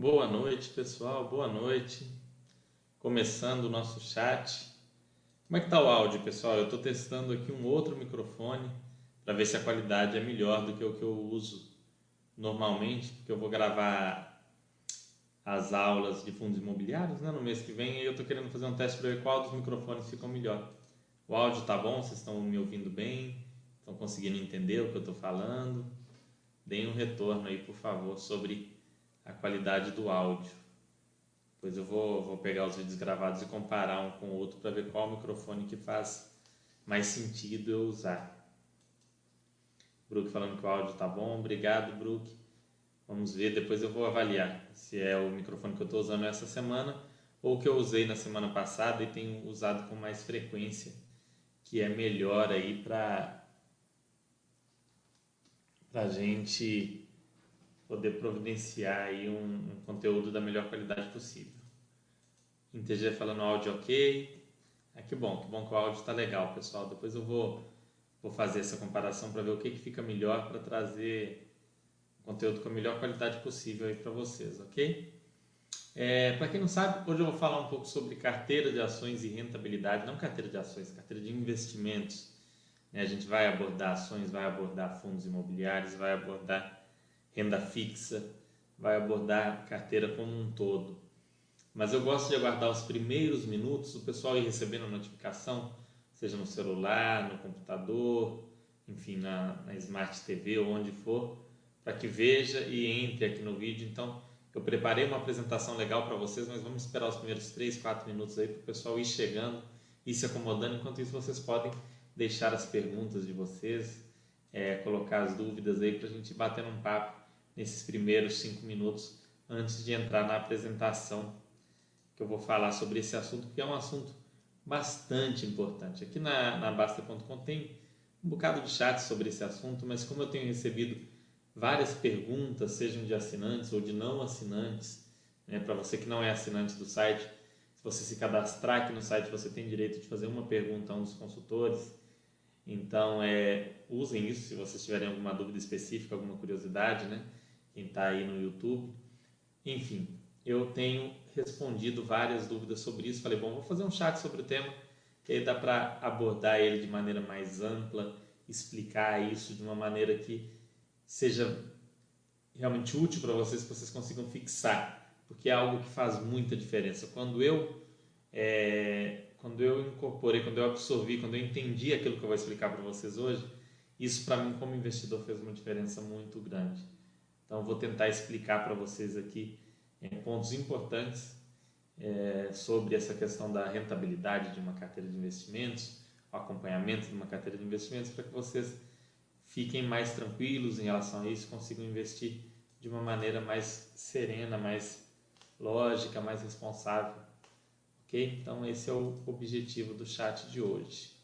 Boa noite, pessoal. Boa noite. Começando o nosso chat. Como é que tá o áudio, pessoal? Eu estou testando aqui um outro microfone para ver se a qualidade é melhor do que o que eu uso normalmente, porque eu vou gravar as aulas de fundos imobiliários né, no mês que vem e eu estou querendo fazer um teste para ver qual dos microfones ficam melhor. O áudio tá bom? Vocês estão me ouvindo bem? Estão conseguindo entender o que eu estou falando? Deem um retorno aí, por favor, sobre a qualidade do áudio. Depois eu vou, vou pegar os vídeos gravados e comparar um com o outro para ver qual microfone que faz mais sentido eu usar. Brook falando que o áudio tá bom. Obrigado, Brook. Vamos ver, depois eu vou avaliar se é o microfone que eu estou usando essa semana ou que eu usei na semana passada e tenho usado com mais frequência, que é melhor aí para a gente poder providenciar aí um, um, conteúdo da melhor qualidade possível. InteG falando áudio ok. Ah, que bom, que bom que o áudio está legal, pessoal. Depois eu vou, vou fazer essa comparação para ver o que, que fica melhor para trazer conteúdo com a melhor qualidade possível aí para vocês, ok? É, para quem não sabe, hoje eu vou falar um pouco sobre carteira de ações e rentabilidade, não carteira de ações, carteira de investimentos. Né? A gente vai abordar ações, vai abordar fundos imobiliários, vai abordar renda fixa, vai abordar a carteira como um todo. Mas eu gosto de aguardar os primeiros minutos, o pessoal ir recebendo a notificação, seja no celular, no computador, enfim, na, na Smart TV ou onde for, para que veja e entre aqui no vídeo. Então, eu preparei uma apresentação legal para vocês, mas vamos esperar os primeiros 3, 4 minutos aí para o pessoal ir chegando e se acomodando. Enquanto isso, vocês podem deixar as perguntas de vocês, é, colocar as dúvidas aí para a gente bater um papo nesses primeiros cinco minutos antes de entrar na apresentação que eu vou falar sobre esse assunto, que é um assunto bastante importante. Aqui na, na Basta.com tem um bocado de chat sobre esse assunto, mas como eu tenho recebido várias perguntas, sejam de assinantes ou de não assinantes, né, para você que não é assinante do site, se você se cadastrar aqui no site, você tem direito de fazer uma pergunta a um dos consultores. Então, é, usem isso se vocês tiverem alguma dúvida específica, alguma curiosidade, né? Quem está aí no YouTube. Enfim, eu tenho respondido várias dúvidas sobre isso. Falei, bom, vou fazer um chat sobre o tema, que aí dá para abordar ele de maneira mais ampla, explicar isso de uma maneira que seja realmente útil para vocês, que vocês consigam fixar, porque é algo que faz muita diferença. Quando eu é, quando eu incorporei, quando eu absorvi, quando eu entendi aquilo que eu vou explicar para vocês hoje, isso para mim como investidor fez uma diferença muito grande. Então, vou tentar explicar para vocês aqui é, pontos importantes é, sobre essa questão da rentabilidade de uma carteira de investimentos, o acompanhamento de uma carteira de investimentos, para que vocês fiquem mais tranquilos em relação a isso, consigam investir de uma maneira mais serena, mais lógica, mais responsável. Ok? Então, esse é o objetivo do chat de hoje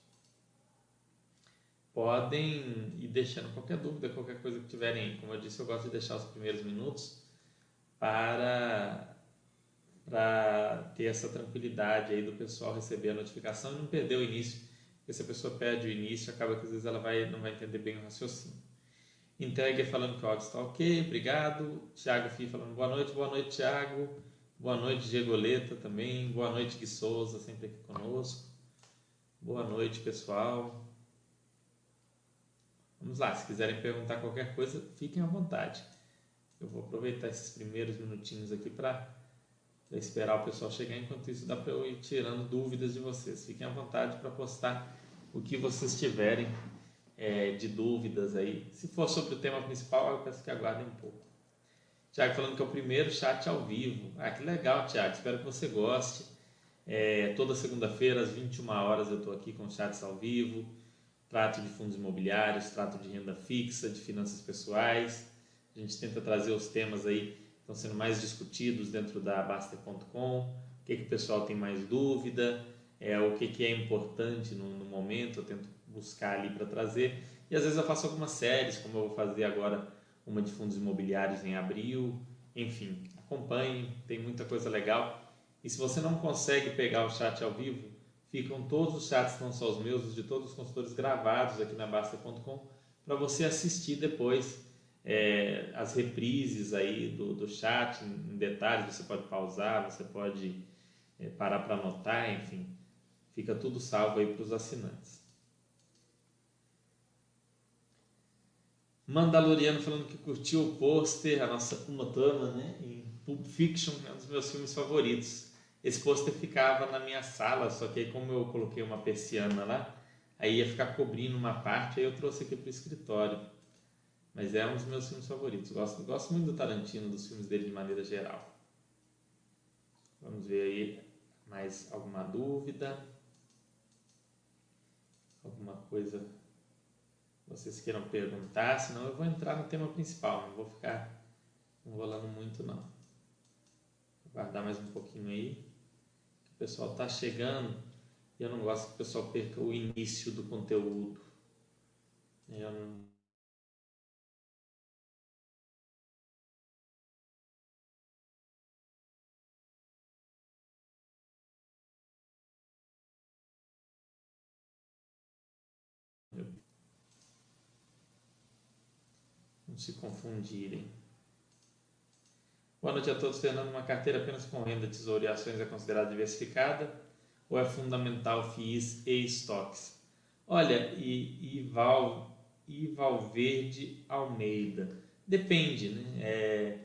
podem ir deixando qualquer dúvida, qualquer coisa que tiverem. Como eu disse, eu gosto de deixar os primeiros minutos para para ter essa tranquilidade aí do pessoal receber a notificação e não perder o início, porque se a pessoa perde o início, acaba que às vezes ela vai, não vai entender bem o raciocínio. Entregue falando que o áudio está ok, obrigado. Tiago Fih falando boa noite, boa noite, Tiago. Boa noite, Diegoleta também. Boa noite, Gui Souza, sempre aqui conosco. Boa noite, pessoal. Vamos lá, se quiserem perguntar qualquer coisa, fiquem à vontade. Eu vou aproveitar esses primeiros minutinhos aqui para esperar o pessoal chegar. Enquanto isso, dá para eu ir tirando dúvidas de vocês. Fiquem à vontade para postar o que vocês tiverem é, de dúvidas aí. Se for sobre o tema principal, eu peço que aguardem um pouco. Tiago falando que é o primeiro chat ao vivo. Ah, que legal, Tiago. Espero que você goste. É, toda segunda-feira, às 21 horas, eu estou aqui com chats ao vivo trato de fundos imobiliários, trato de renda fixa, de finanças pessoais. A gente tenta trazer os temas aí que estão sendo mais discutidos dentro da Baster.com, o que, que o pessoal tem mais dúvida, é, o que, que é importante no, no momento, eu tento buscar ali para trazer. E às vezes eu faço algumas séries, como eu vou fazer agora uma de fundos imobiliários em abril. Enfim, acompanhe, tem muita coisa legal. E se você não consegue pegar o chat ao vivo, ficam todos os chats, não só os meus, os de todos os consultores gravados aqui na Basta.com, para você assistir depois é, as reprises aí do, do chat em detalhes, você pode pausar, você pode é, parar para anotar, enfim, fica tudo salvo aí para os assinantes. Mandaloriano falando que curtiu o pôster, a nossa Uma né? Em Pulp Fiction, é um dos meus filmes favoritos. Esse pôster ficava na minha sala, só que aí como eu coloquei uma persiana lá, aí ia ficar cobrindo uma parte, aí eu trouxe aqui para o escritório. Mas é um dos meus filmes favoritos. Gosto, gosto muito do Tarantino, dos filmes dele de maneira geral. Vamos ver aí mais alguma dúvida? Alguma coisa vocês queiram perguntar, senão eu vou entrar no tema principal, não vou ficar enrolando muito não. Vou guardar mais um pouquinho aí, o pessoal está chegando e eu não gosto que o pessoal perca o início do conteúdo. Eu não não se confundirem. Boa noite a todos. Fernando, uma carteira apenas com renda, tesouro e ações é considerada diversificada ou é fundamental FIIs e estoques? Olha, e, Ival, Ival Verde Almeida, depende, né? É,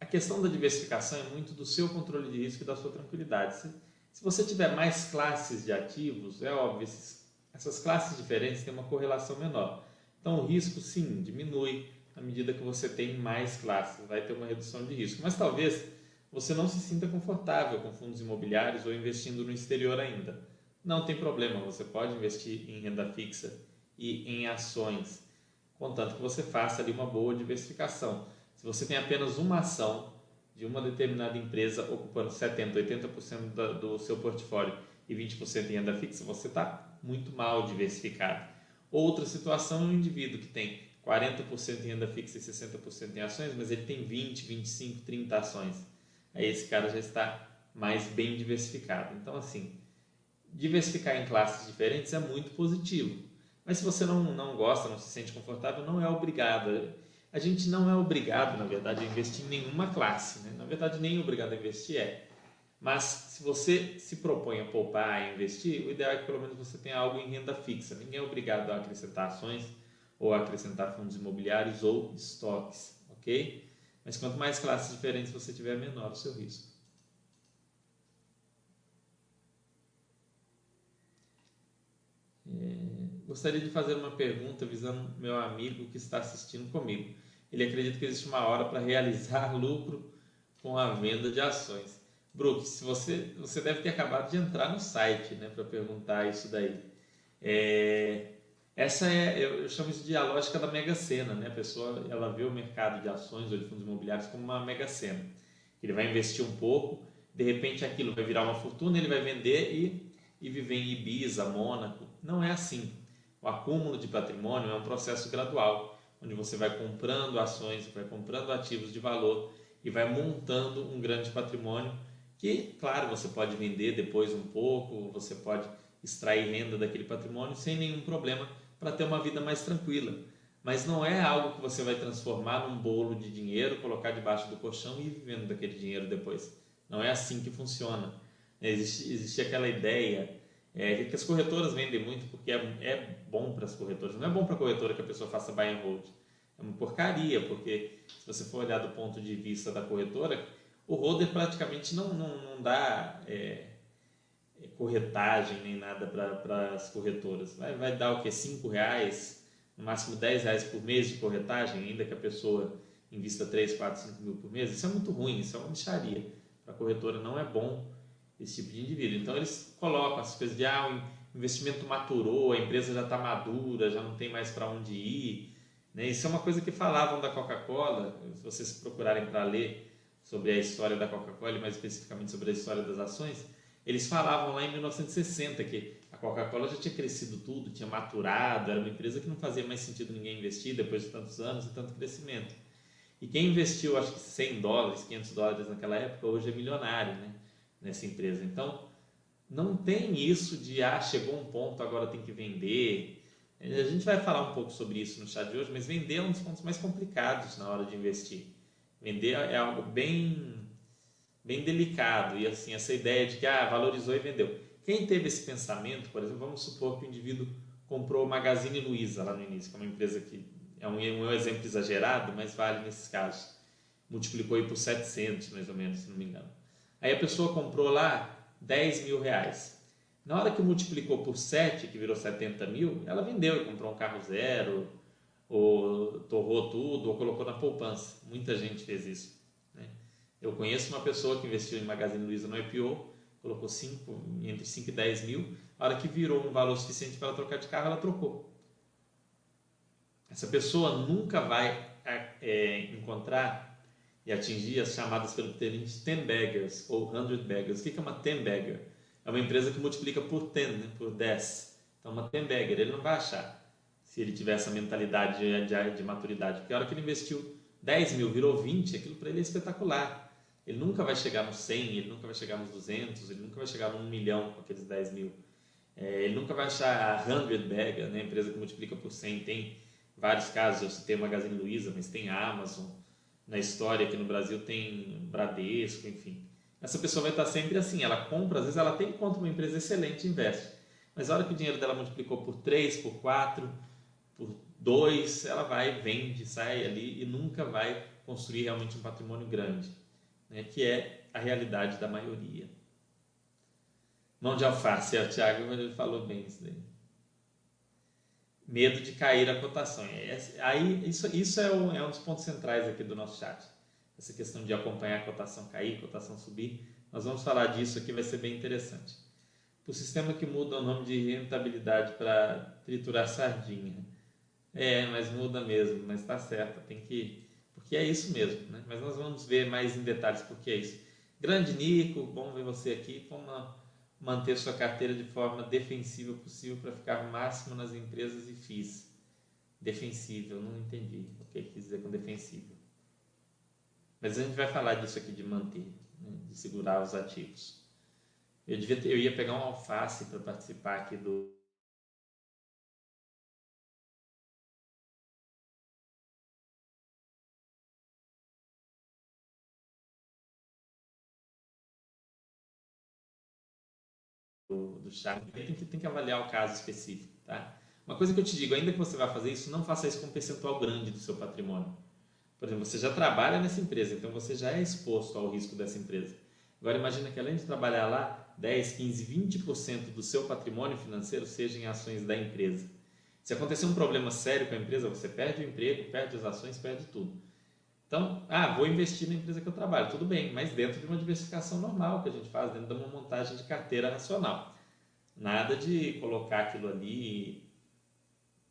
a questão da diversificação é muito do seu controle de risco e da sua tranquilidade. Se, se você tiver mais classes de ativos, é óbvio, esses, essas classes diferentes têm uma correlação menor. Então o risco sim diminui, à medida que você tem mais classes, vai ter uma redução de risco. Mas talvez você não se sinta confortável com fundos imobiliários ou investindo no exterior ainda. Não tem problema, você pode investir em renda fixa e em ações, contanto que você faça ali uma boa diversificação. Se você tem apenas uma ação de uma determinada empresa ocupando 70%, 80% do seu portfólio e 20% em renda fixa, você está muito mal diversificado. Outra situação é um indivíduo que tem 40% em renda fixa e 60% em ações, mas ele tem 20, 25, 30 ações. Aí esse cara já está mais bem diversificado. Então, assim, diversificar em classes diferentes é muito positivo. Mas se você não, não gosta, não se sente confortável, não é obrigado. A gente não é obrigado, na verdade, a investir em nenhuma classe. Né? Na verdade, nem obrigado a investir é. Mas se você se propõe a poupar e investir, o ideal é que pelo menos você tenha algo em renda fixa. Ninguém é obrigado a acrescentar ações ou acrescentar fundos imobiliários ou estoques, ok? Mas quanto mais classes diferentes você tiver, menor o seu risco. É, gostaria de fazer uma pergunta visando meu amigo que está assistindo comigo. Ele acredita que existe uma hora para realizar lucro com a venda de ações. Brooke, se você, você deve ter acabado de entrar no site né, para perguntar isso daí. É, essa é, eu chamo isso de a lógica da mega sena, né? A pessoa ela vê o mercado de ações ou de fundos imobiliários como uma mega sena. Ele vai investir um pouco, de repente aquilo vai virar uma fortuna, ele vai vender e, e viver em Ibiza, Mônaco. Não é assim. O acúmulo de patrimônio é um processo gradual, onde você vai comprando ações, vai comprando ativos de valor e vai montando um grande patrimônio que, claro, você pode vender depois um pouco, você pode extrair renda daquele patrimônio sem nenhum problema para ter uma vida mais tranquila. Mas não é algo que você vai transformar num bolo de dinheiro, colocar debaixo do colchão e ir vivendo daquele dinheiro depois. Não é assim que funciona. Existe, existe aquela ideia é, que as corretoras vendem muito porque é, é bom para as corretoras. Não é bom para a corretora que a pessoa faça buy and hold. É uma porcaria, porque se você for olhar do ponto de vista da corretora, o holder praticamente não, não, não dá é, corretagem nem nada para as corretoras. Vai, vai dar o que? 5 reais, no máximo 10 reais por mês de corretagem, ainda que a pessoa invista 3, 4, 5 mil por mês. Isso é muito ruim, isso é uma bicharia. Para a corretora não é bom esse tipo de indivíduo. Então eles colocam as coisas de ah, o investimento maturou, a empresa já está madura, já não tem mais para onde ir. Né? Isso é uma coisa que falavam da Coca-Cola, se vocês procurarem para ler sobre a história da Coca-Cola, mais especificamente sobre a história das ações, eles falavam lá em 1960 que a Coca-Cola já tinha crescido tudo, tinha maturado, era uma empresa que não fazia mais sentido ninguém investir depois de tantos anos e tanto crescimento. E quem investiu, acho que 100 dólares, 500 dólares naquela época, hoje é milionário né, nessa empresa. Então, não tem isso de, ah, chegou um ponto, agora tem que vender. A gente vai falar um pouco sobre isso no chat de hoje, mas vender é um dos pontos mais complicados na hora de investir. Vender é algo bem, bem delicado e assim essa ideia de que ah, valorizou e vendeu. Quem teve esse pensamento, por exemplo, vamos supor que o indivíduo comprou Magazine Luiza lá no início, que é uma empresa que é um, um exemplo exagerado, mas vale nesses casos. Multiplicou aí por 700, mais ou menos, se não me engano. Aí a pessoa comprou lá 10 mil reais. Na hora que multiplicou por 7, que virou 70 mil, ela vendeu e comprou um carro zero, ou torrou tudo, ou colocou na poupança. Muita gente fez isso. Eu conheço uma pessoa que investiu em Magazine Luiza no IPO, colocou 5, entre 5 e 10 mil, a hora que virou um valor suficiente para ela trocar de carro, ela trocou. Essa pessoa nunca vai é, encontrar e atingir as chamadas pelo termo 10 baggers ou 100 baggers. O que é uma 10 bagger? É uma empresa que multiplica por 10, né? por 10. Então, uma 10 bagger, ele não vai achar se ele tiver essa mentalidade de, de, de maturidade. Porque a hora que ele investiu 10 mil, virou 20, aquilo para ele é espetacular. Ele nunca vai chegar nos 100, ele nunca vai chegar nos 200, ele nunca vai chegar no 1 milhão com aqueles 10 mil. É, ele nunca vai achar a 100 Bagger, né, empresa que multiplica por 100. Tem vários casos, eu citei a Magazine Luiza, mas tem a Amazon. Na história aqui no Brasil tem Bradesco, enfim. Essa pessoa vai estar sempre assim, ela compra, às vezes ela tem conta uma empresa excelente e investe. Mas a hora que o dinheiro dela multiplicou por 3, por 4, por 2, ela vai, vende, sai ali e nunca vai construir realmente um patrimônio grande, né? que é a realidade da maioria. Mão de alface, é, o Thiago ele falou bem isso daí. Medo de cair a cotação. É, aí, isso, isso é, um, é um dos pontos centrais aqui do nosso chat. Essa questão de acompanhar a cotação cair, a cotação subir. Nós vamos falar disso aqui, vai ser bem interessante. O sistema que muda o nome de rentabilidade para triturar sardinha. É, mas muda mesmo, mas está certo, tem que. Porque é isso mesmo, né? Mas nós vamos ver mais em detalhes porque é isso. Grande Nico, bom ver você aqui. Como manter sua carteira de forma defensiva possível para ficar máximo nas empresas e FIIs? Defensível, não entendi o que quis dizer com defensível. Mas a gente vai falar disso aqui de manter, né? de segurar os ativos. Eu, devia ter, eu ia pegar um alface para participar aqui do, do, do tem que, tem que avaliar o caso específico, tá? Uma coisa que eu te digo, ainda que você vá fazer isso, não faça isso com um percentual grande do seu patrimônio. Por exemplo, você já trabalha nessa empresa, então você já é exposto ao risco dessa empresa. Agora imagina que além de trabalhar lá, 10, 15, 20% do seu patrimônio financeiro seja em ações da empresa. Se acontecer um problema sério com a empresa, você perde o emprego, perde as ações, perde tudo. Então, ah, vou investir na empresa que eu trabalho, tudo bem, mas dentro de uma diversificação normal que a gente faz, dentro de uma montagem de carteira racional. Nada de colocar aquilo ali,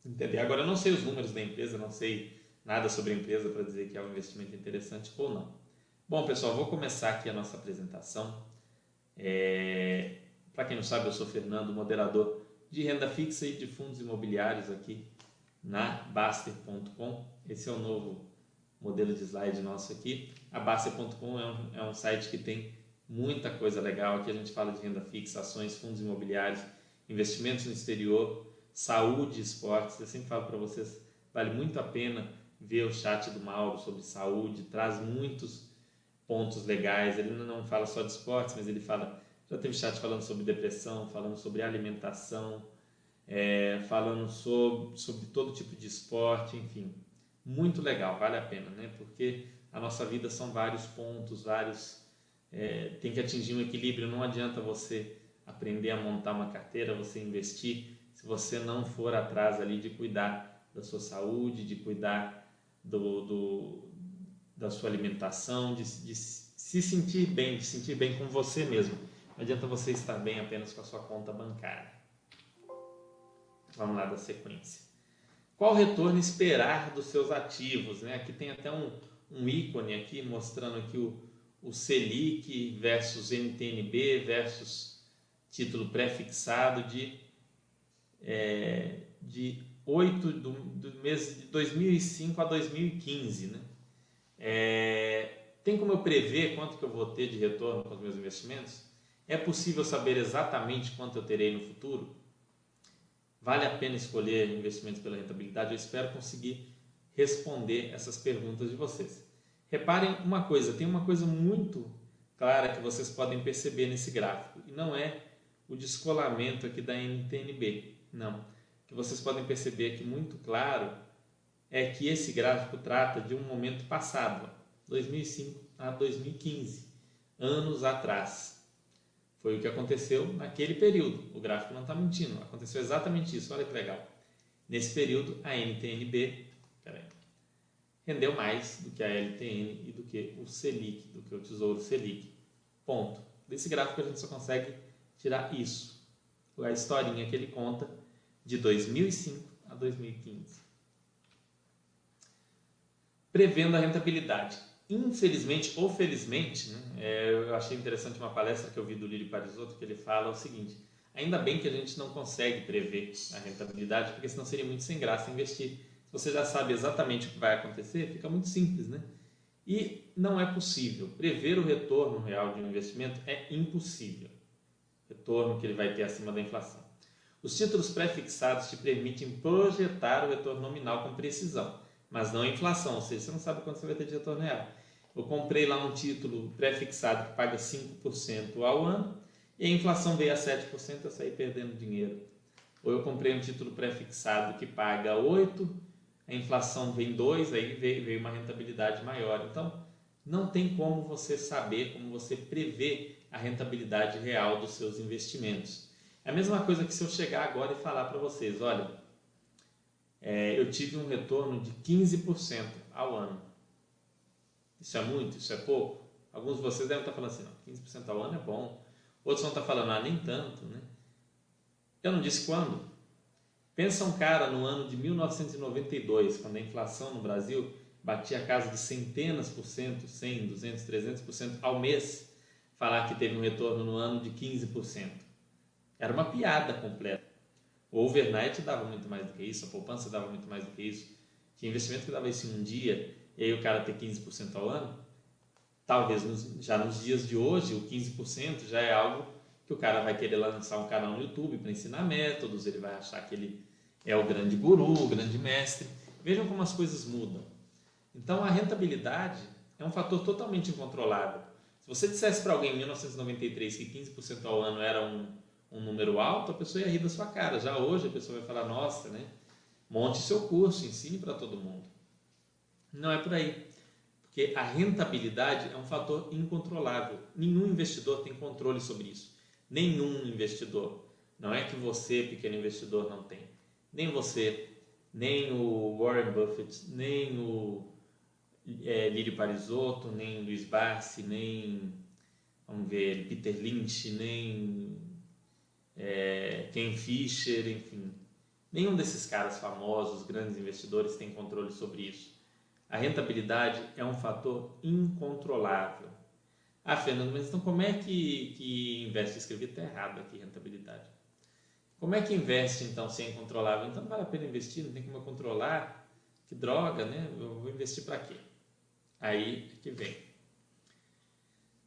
entender. Agora, eu não sei os números da empresa, não sei nada sobre a empresa para dizer que é um investimento interessante ou não. Bom, pessoal, vou começar aqui a nossa apresentação. É... Para quem não sabe, eu sou Fernando, moderador de renda fixa e de fundos imobiliários aqui na Baster.com. Esse é o novo modelo de slide nosso aqui. A Baster.com é, um, é um site que tem muita coisa legal. Aqui a gente fala de renda fixa, ações, fundos imobiliários, investimentos no exterior, saúde, esportes. Eu sempre falo para vocês, vale muito a pena ver o chat do Mauro sobre saúde, traz muitos pontos legais. Ele não fala só de esportes, mas ele fala. Já teve chat falando sobre depressão, falando sobre alimentação, é, falando sobre, sobre todo tipo de esporte, enfim muito legal, vale a pena, né? Porque a nossa vida são vários pontos, vários. É, tem que atingir um equilíbrio. Não adianta você aprender a montar uma carteira, você investir, se você não for atrás ali de cuidar da sua saúde, de cuidar do, do da sua alimentação, de, de se sentir bem, de sentir bem com você mesmo. Não adianta você estar bem apenas com a sua conta bancária. Vamos lá da sequência. Qual retorno esperar dos seus ativos? Né? Aqui tem até um, um ícone aqui mostrando aqui o, o Selic versus NTNB versus título pré-fixado de, é, de 8 do, do, mês de 2005 a 2015. Né? É, tem como eu prever quanto que eu vou ter de retorno com os meus investimentos? É possível saber exatamente quanto eu terei no futuro? Vale a pena escolher investimentos pela rentabilidade? Eu espero conseguir responder essas perguntas de vocês. Reparem uma coisa, tem uma coisa muito clara que vocês podem perceber nesse gráfico, e não é o descolamento aqui da NTNB, não. O que vocês podem perceber aqui muito claro é que esse gráfico trata de um momento passado, 2005 a 2015, anos atrás. Foi o que aconteceu naquele período. O gráfico não está mentindo. Aconteceu exatamente isso. Olha que legal. Nesse período, a NTNB peraí, rendeu mais do que a LTN e do que o Selic, do que o Tesouro Selic. Ponto. Desse gráfico a gente só consegue tirar isso. A historinha que ele conta de 2005 a 2015. Prevendo a rentabilidade infelizmente ou felizmente, né, é, eu achei interessante uma palestra que eu vi do Lili Parisotto que ele fala o seguinte: ainda bem que a gente não consegue prever a rentabilidade, porque senão seria muito sem graça investir. Se você já sabe exatamente o que vai acontecer, fica muito simples, né? E não é possível prever o retorno real de um investimento é impossível. Retorno que ele vai ter acima da inflação. Os títulos pré-fixados te permitem projetar o retorno nominal com precisão, mas não a inflação, ou seja, você não sabe quanto você vai ter de retorno real. Eu comprei lá um título pré-fixado que paga 5% ao ano e a inflação veio a 7%, eu saí perdendo dinheiro. Ou eu comprei um título pré-fixado que paga 8%, a inflação vem 2%, aí veio, uma rentabilidade maior. Então, não tem como você saber, como você prever a rentabilidade real dos seus investimentos. É a mesma coisa que se eu chegar agora e falar para vocês, olha, é, eu tive um retorno de 15% ao ano. Isso é muito? Isso é pouco? Alguns de vocês devem estar falando assim, não, 15% ao ano é bom. Outros vão estar falando, ah, nem tanto, né? Eu não disse quando. Pensa um cara no ano de 1992, quando a inflação no Brasil batia a casa de centenas por cento, 100, 200, 300% ao mês, falar que teve um retorno no ano de 15%. Era uma piada completa. O overnight dava muito mais do que isso, a poupança dava muito mais do que isso. Tinha investimento que dava isso em um dia e aí o cara ter 15% ao ano, talvez nos, já nos dias de hoje, o 15% já é algo que o cara vai querer lançar um canal no YouTube para ensinar métodos, ele vai achar que ele é o grande guru, o grande mestre. Vejam como as coisas mudam. Então a rentabilidade é um fator totalmente incontrolável. Se você dissesse para alguém em 1993 que 15% ao ano era um, um número alto, a pessoa ia rir da sua cara. Já hoje a pessoa vai falar: nossa, né? monte seu curso, ensine para todo mundo. Não é por aí. Porque a rentabilidade é um fator incontrolável. Nenhum investidor tem controle sobre isso. Nenhum investidor. Não é que você, pequeno investidor, não tem. Nem você, nem o Warren Buffett, nem o é, Lírio Parisotto, nem Luiz Barsi, nem vamos ver, Peter Lynch, nem é, Ken Fisher, enfim. Nenhum desses caras famosos, grandes investidores, tem controle sobre isso. A rentabilidade é um fator incontrolável. Ah, Fernando, mas então como é que, que investe? Escrevi até errado aqui, rentabilidade. Como é que investe então se é incontrolável? Então não vale a pena investir, não tem como eu controlar. Que droga, né? Eu vou investir para quê? Aí que vem.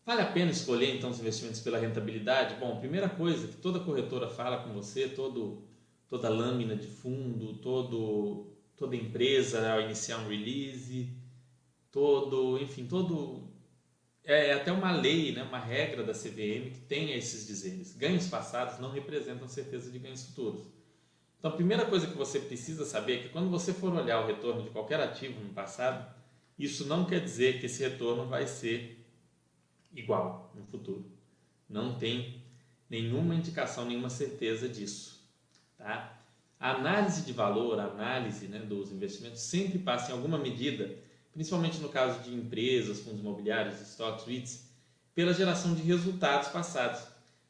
Vale a pena escolher então os investimentos pela rentabilidade? Bom, primeira coisa que toda corretora fala com você, todo, toda lâmina de fundo, todo toda empresa ao iniciar um release, todo, enfim, todo é, é até uma lei, né, uma regra da CVM que tem esses dizeres. Ganhos passados não representam certeza de ganhos futuros. Então, a primeira coisa que você precisa saber é que quando você for olhar o retorno de qualquer ativo no passado, isso não quer dizer que esse retorno vai ser igual no futuro. Não tem nenhuma indicação, nenhuma certeza disso, tá? A análise de valor, a análise né, dos investimentos sempre passa em alguma medida, principalmente no caso de empresas, fundos imobiliários, stocks, REITs, pela geração de resultados passados.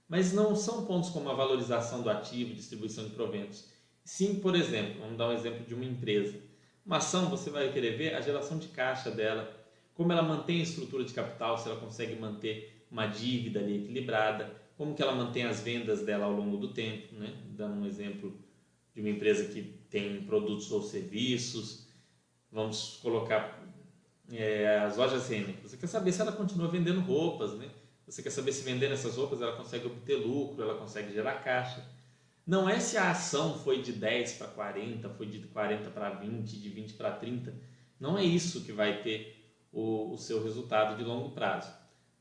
Mas não são pontos como a valorização do ativo, distribuição de proventos. Sim, por exemplo, vamos dar um exemplo de uma empresa. Uma ação, você vai querer ver a geração de caixa dela, como ela mantém a estrutura de capital, se ela consegue manter uma dívida ali equilibrada, como que ela mantém as vendas dela ao longo do tempo, né? dando um exemplo de uma empresa que tem produtos ou serviços, vamos colocar é, as lojas Renner. Você quer saber se ela continua vendendo roupas, né? Você quer saber se vendendo essas roupas ela consegue obter lucro, ela consegue gerar caixa. não é se a ação foi de 10 para 40, foi de 40 para 20, de 20 para 30. Não é isso que vai ter o, o, seu resultado de longo prazo.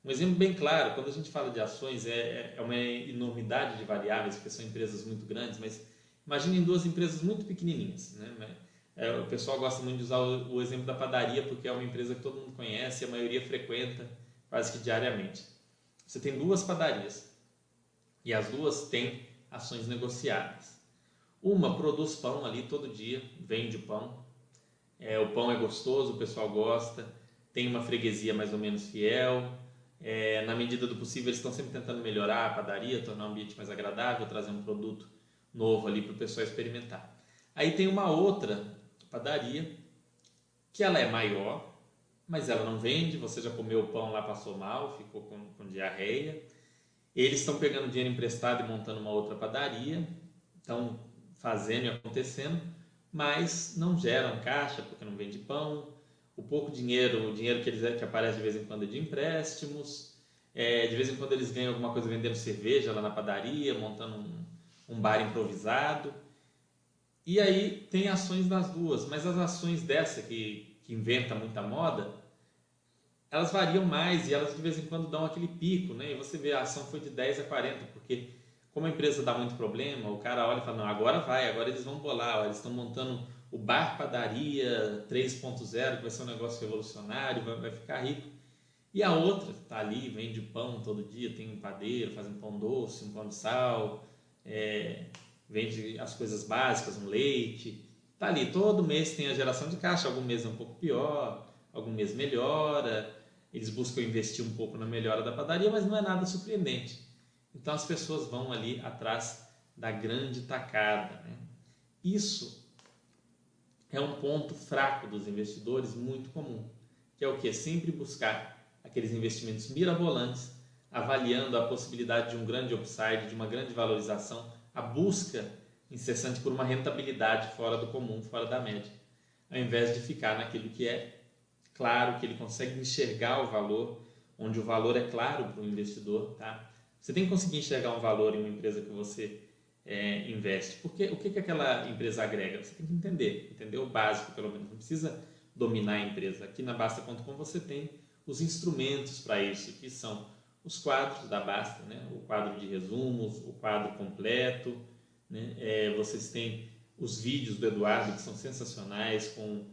Um exemplo bem claro, quando a gente fala de ações, é, é uma enormidade de variáveis, porque são empresas muito grandes, mas imaginem duas empresas muito pequenininhas. Né? É, o pessoal gosta muito de usar o, exemplo da padaria, porque é uma empresa que todo mundo conhece, a maioria frequenta quase que diariamente. Você tem duas padarias e as duas têm ações negociadas. Uma produz pão ali todo dia, vende pão. É, o pão é gostoso, o pessoal gosta, tem uma freguesia mais ou menos fiel. É, na medida do possível, eles estão sempre tentando melhorar a padaria, tornar o ambiente mais agradável, trazer um produto novo ali para o pessoal experimentar. Aí tem uma outra padaria que ela é maior, mas ela não vende. Você já comeu o pão lá, passou mal, ficou com, com diarreia. Eles estão pegando dinheiro emprestado e montando uma outra padaria, estão fazendo e acontecendo, mas não geram caixa porque não vende pão. O pouco dinheiro, o dinheiro que, eles, que aparece de vez em quando é de empréstimos. É, de vez em quando eles ganham alguma coisa vendendo cerveja lá na padaria, montando um, um bar improvisado. E aí tem ações das duas, mas as ações dessa que, que inventa muita moda, elas variam mais e elas de vez em quando dão aquele pico, né? E você vê a ação foi de 10 a 40, porque como a empresa dá muito problema, o cara olha e fala, não, agora vai, agora eles vão bolar, eles estão montando o bar padaria 3.0, que vai ser um negócio revolucionário, vai, vai ficar rico. E a outra está ali, vende pão todo dia, tem um padeiro, faz um pão doce, um pão de sal, é, vende as coisas básicas, um leite. Está ali, todo mês tem a geração de caixa, algum mês é um pouco pior, algum mês melhora, eles buscam investir um pouco na melhora da padaria, mas não é nada surpreendente. Então as pessoas vão ali atrás da grande tacada. Né? Isso é um ponto fraco dos investidores muito comum, que é o que? Sempre buscar aqueles investimentos mirabolantes, avaliando a possibilidade de um grande upside, de uma grande valorização, a busca incessante por uma rentabilidade fora do comum, fora da média, ao invés de ficar naquilo que é claro, que ele consegue enxergar o valor, onde o valor é claro para o investidor, tá? Você tem que conseguir enxergar um valor em uma empresa que você é, investe. Porque o que, que aquela empresa agrega? Você tem que entender, entender o básico pelo menos. Não precisa dominar a empresa. Aqui na Basta.com você tem os instrumentos para isso, que são os quadros da Basta, né? o quadro de resumos, o quadro completo. Né? É, vocês têm os vídeos do Eduardo, que são sensacionais, com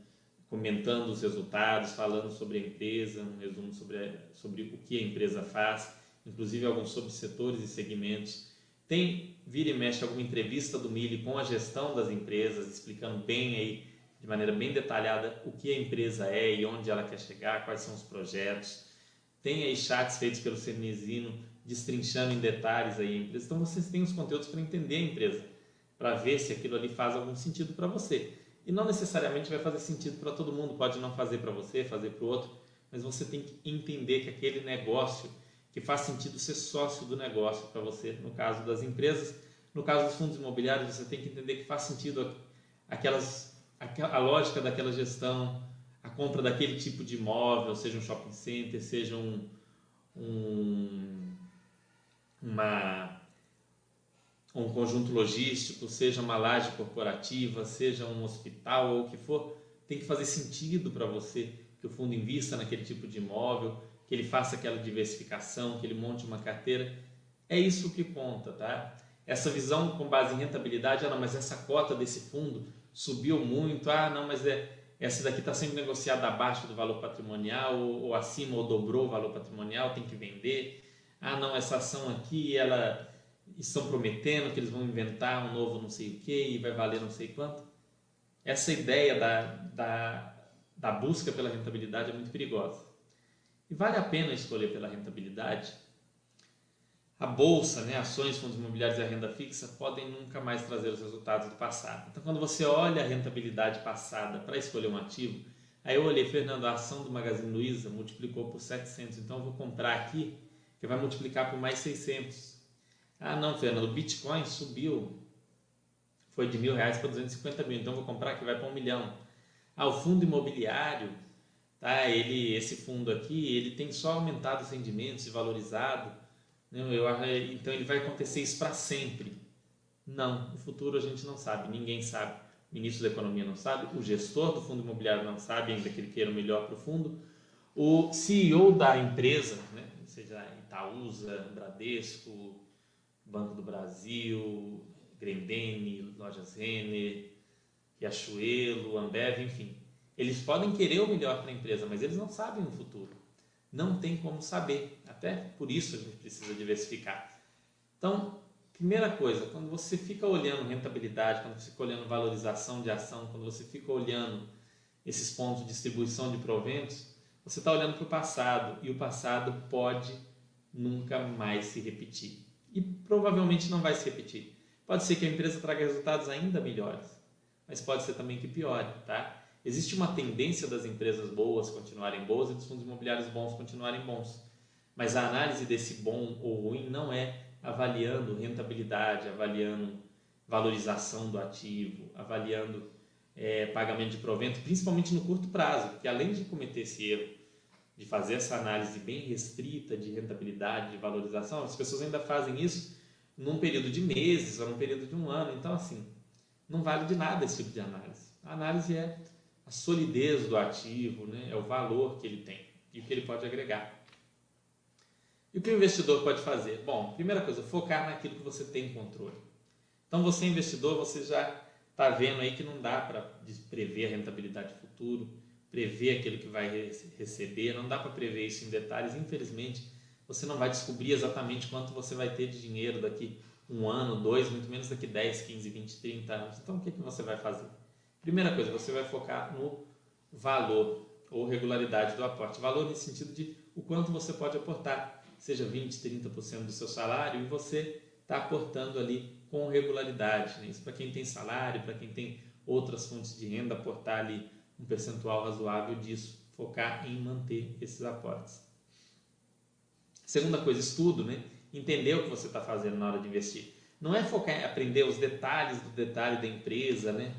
comentando os resultados, falando sobre a empresa, um resumo sobre, sobre o que a empresa faz, inclusive alguns subsetores e segmentos. Tem, vira e mexe, alguma entrevista do Mili com a gestão das empresas, explicando bem aí, de maneira bem detalhada, o que a empresa é e onde ela quer chegar, quais são os projetos. Tem aí chats feitos pelo Cernesino, destrinchando em detalhes aí a empresa. Então, vocês têm os conteúdos para entender a empresa, para ver se aquilo ali faz algum sentido para você. E não necessariamente vai fazer sentido para todo mundo, pode não fazer para você, fazer para o outro, mas você tem que entender que aquele negócio que faz sentido ser sócio do negócio para você, no caso das empresas, no caso dos fundos imobiliários, você tem que entender que faz sentido aquelas a lógica daquela gestão, a compra daquele tipo de imóvel, seja um shopping center, seja um, um uma um conjunto logístico, seja uma laje corporativa, seja um hospital ou o que for, tem que fazer sentido para você que o fundo invista naquele tipo de imóvel, que ele faça aquela diversificação, que ele monte uma carteira. É isso que conta, tá? Essa visão com base em rentabilidade, ah, não, mas essa cota desse fundo subiu muito, ah, não, mas é, essa daqui está sendo negociada abaixo do valor patrimonial, ou, ou acima, ou dobrou o valor patrimonial, tem que vender. Ah, não, essa ação aqui, ela estão prometendo que eles vão inventar um novo não sei o que e vai valer não sei quanto. Essa ideia da, da, da busca pela rentabilidade é muito perigosa. E vale a pena escolher pela rentabilidade? A bolsa, né, ações, fundos imobiliários e a renda fixa podem nunca mais trazer os resultados do passado. Então, quando você olha a rentabilidade passada para escolher um ativo, aí eu olhei, Fernando, a ação do Magazine Luiza multiplicou por 700, então eu vou comprar aqui, que vai multiplicar por mais 600. Ah, não, Fernando, o Bitcoin subiu. Foi de mil reais para 250 mil, então vou comprar que vai para um milhão. Ah, o fundo imobiliário, tá? Ele, esse fundo aqui, ele tem só aumentado os rendimentos e valorizado. Eu, então ele vai acontecer isso para sempre. Não, o futuro a gente não sabe, ninguém sabe. O ministro da Economia não sabe, o gestor do fundo imobiliário não sabe, ainda que ele queira o melhor para o fundo. O CEO da empresa, né, seja Itaúsa, Bradesco, Banco do Brasil, Grendene, Lojas Renner, Riachuelo, Ambev, enfim. Eles podem querer o melhor para a empresa, mas eles não sabem o futuro. Não tem como saber. Até por isso a gente precisa diversificar. Então, primeira coisa, quando você fica olhando rentabilidade, quando você fica olhando valorização de ação, quando você fica olhando esses pontos de distribuição de proventos, você está olhando para o passado e o passado pode nunca mais se repetir. E provavelmente não vai se repetir. Pode ser que a empresa traga resultados ainda melhores, mas pode ser também que piore, tá? Existe uma tendência das empresas boas continuarem boas e dos fundos imobiliários bons continuarem bons. Mas a análise desse bom ou ruim não é avaliando rentabilidade, avaliando valorização do ativo, avaliando é, pagamento de provento, principalmente no curto prazo, porque além de cometer esse erro de fazer essa análise bem restrita de rentabilidade, de valorização, as pessoas ainda fazem isso num período de meses ou num período de um ano. Então, assim, não vale de nada esse tipo de análise. A análise é a solidez do ativo, né? é o valor que ele tem e o que ele pode agregar. E o que o investidor pode fazer? Bom, primeira coisa, focar naquilo que você tem controle. Então, você investidor, você já está vendo aí que não dá para prever a rentabilidade futuro, prever aquilo que vai receber, não dá para prever isso em detalhes. Infelizmente, você não vai descobrir exatamente quanto você vai ter de dinheiro daqui um ano, dois, muito menos daqui 10, 15, 20, 30 anos. Então, o que, que você vai fazer? Primeira coisa, você vai focar no valor ou regularidade do aporte. Valor nesse sentido de o quanto você pode aportar, seja 20, 30% do seu salário, e você está aportando ali com regularidade. Né? Isso para quem tem salário, para quem tem outras fontes de renda, aportar ali um percentual razoável disso, focar em manter esses aportes. Segunda coisa, estudo, né? entender o que você está fazendo na hora de investir. Não é focar em aprender os detalhes do detalhe da empresa, né?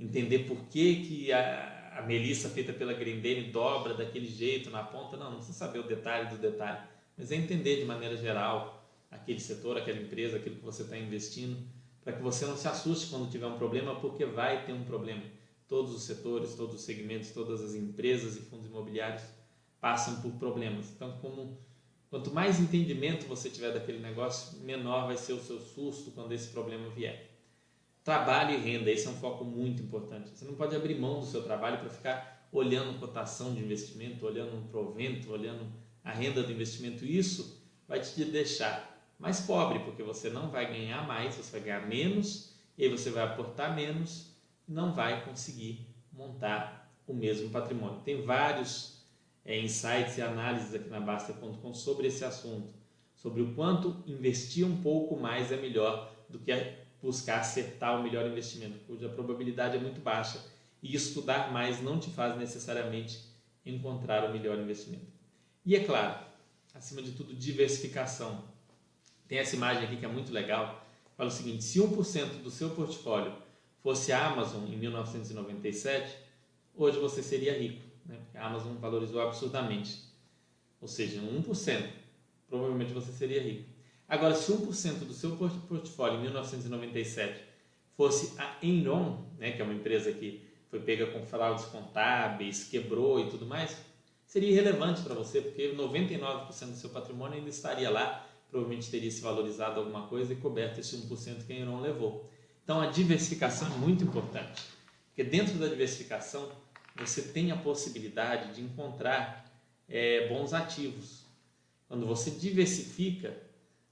Entender por que, que a, a melissa feita pela Grendene dobra daquele jeito na ponta. Não, não precisa saber o detalhe do detalhe, mas é entender de maneira geral aquele setor, aquela empresa, aquilo que você está investindo, para que você não se assuste quando tiver um problema, porque vai ter um problema. Todos os setores, todos os segmentos, todas as empresas e fundos imobiliários passam por problemas. Então, como quanto mais entendimento você tiver daquele negócio, menor vai ser o seu susto quando esse problema vier. Trabalho e renda, esse é um foco muito importante. Você não pode abrir mão do seu trabalho para ficar olhando cotação de investimento, olhando um provento, olhando a renda do investimento. Isso vai te deixar mais pobre, porque você não vai ganhar mais, você vai ganhar menos, e aí você vai aportar menos, não vai conseguir montar o mesmo patrimônio. Tem vários é, insights e análises aqui na Basta.com sobre esse assunto, sobre o quanto investir um pouco mais é melhor do que buscar acertar o melhor investimento, cuja probabilidade é muito baixa. E estudar mais não te faz necessariamente encontrar o melhor investimento. E é claro, acima de tudo, diversificação. Tem essa imagem aqui que é muito legal. Fala o seguinte: se 1% do seu portfólio fosse a Amazon em 1997, hoje você seria rico. Né? A Amazon valorizou absurdamente. Ou seja, 1%. Provavelmente você seria rico. Agora, se 1% do seu portfólio em 1997 fosse a Enron, né, que é uma empresa que foi pega com fraudes contábeis, quebrou e tudo mais, seria irrelevante para você, porque 99% do seu patrimônio ainda estaria lá, provavelmente teria se valorizado alguma coisa e coberto esse 1% que a Enron levou. Então, a diversificação é muito importante, porque dentro da diversificação você tem a possibilidade de encontrar é, bons ativos. Quando você diversifica,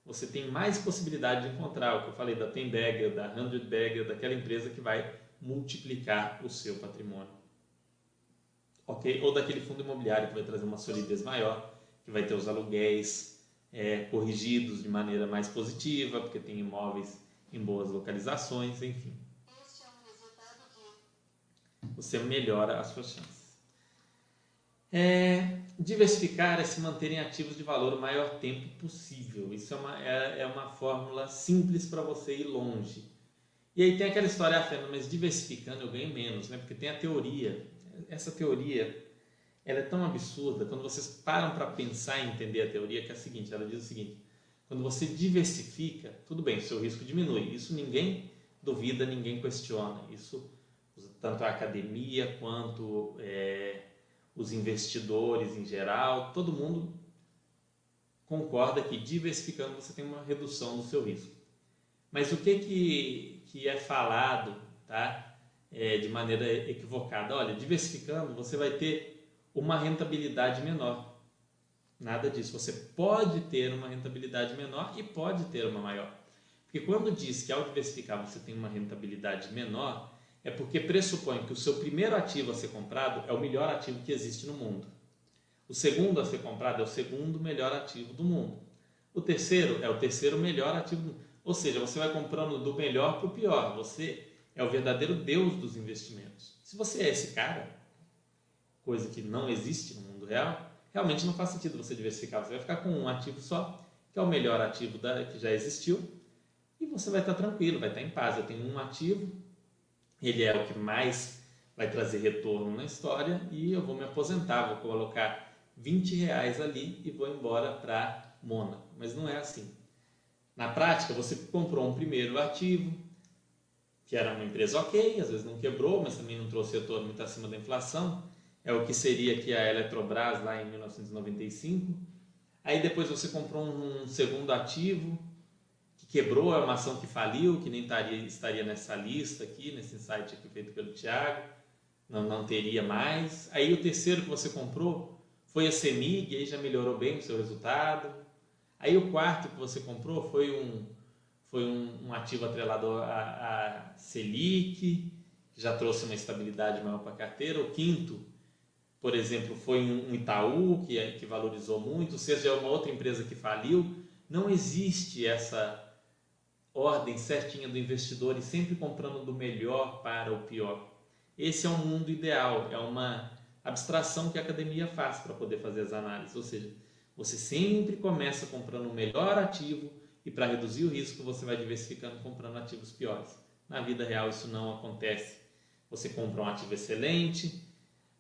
você tem mais possibilidade de encontrar o que eu falei da Ten Bagger, da Hundred Bagger, daquela empresa que vai multiplicar o seu patrimônio. Ok? Ou daquele fundo imobiliário que vai trazer uma solidez maior, que vai ter os aluguéis é, corrigidos de maneira mais positiva, porque tem imóveis em boas localizações, enfim. Você melhora as suas chances. É, diversificar é se manterem ativos de valor o maior tempo possível. Isso é uma, é, é uma fórmula simples para você ir longe. E aí tem aquela história, ah, Fernando, mas diversificando eu ganho menos, né? Porque tem a teoria. Essa teoria, ela é tão absurda, quando vocês param para pensar e entender a teoria, que é a seguinte, ela diz o seguinte, Quando você diversifica, tudo bem, seu risco diminui. Isso ninguém duvida, ninguém questiona. Isso tanto a academia quanto é, os investidores em geral, todo mundo concorda que diversificando você tem uma redução do seu risco. Mas o que que, que é falado, tá? É, de maneira equivocada. Olha, diversificando você vai ter uma rentabilidade menor. Nada disso. Você pode ter uma rentabilidade menor e pode ter uma maior. Porque quando diz que ao diversificar você tem uma rentabilidade menor, é porque pressupõe que o seu primeiro ativo a ser comprado é o melhor ativo que existe no mundo. O segundo a ser comprado é o segundo melhor ativo do mundo. O terceiro é o terceiro melhor ativo do mundo. Ou seja, você vai comprando do melhor para o pior. Você é o verdadeiro Deus dos investimentos. Se você é esse cara, coisa que não existe no mundo real, realmente não faz sentido você diversificar. Você vai ficar com um ativo só, que é o melhor ativo da, que já existiu, e você vai estar tranquilo, vai estar em paz. Eu tenho um ativo, ele é o que mais vai trazer retorno na história e eu vou me aposentar, vou colocar 20 reais ali e vou embora para Mônaco. Mas não é assim. Na prática, você comprou um primeiro ativo, que era uma empresa ok, às vezes não quebrou, mas também não trouxe retorno muito acima da inflação. É o que seria aqui a Eletrobras lá em 1995. Aí depois você comprou um segundo ativo, quebrou, é uma ação que faliu, que nem estaria, estaria nessa lista aqui, nesse insight aqui feito pelo Thiago, não, não teria mais. Aí o terceiro que você comprou foi a Semig, aí já melhorou bem o seu resultado. Aí o quarto que você comprou foi um, foi um, um ativo atrelado a, a Selic, que já trouxe uma estabilidade maior para a carteira. O quinto, por exemplo, foi um Itaú, que, que valorizou muito. O sexto é uma outra empresa que faliu. Não existe essa ordem certinha do investidor e sempre comprando do melhor para o pior. Esse é um mundo ideal, é uma abstração que a academia faz para poder fazer as análises, ou seja, você sempre começa comprando o melhor ativo e para reduzir o risco você vai diversificando comprando ativos piores. Na vida real isso não acontece. Você compra um ativo excelente,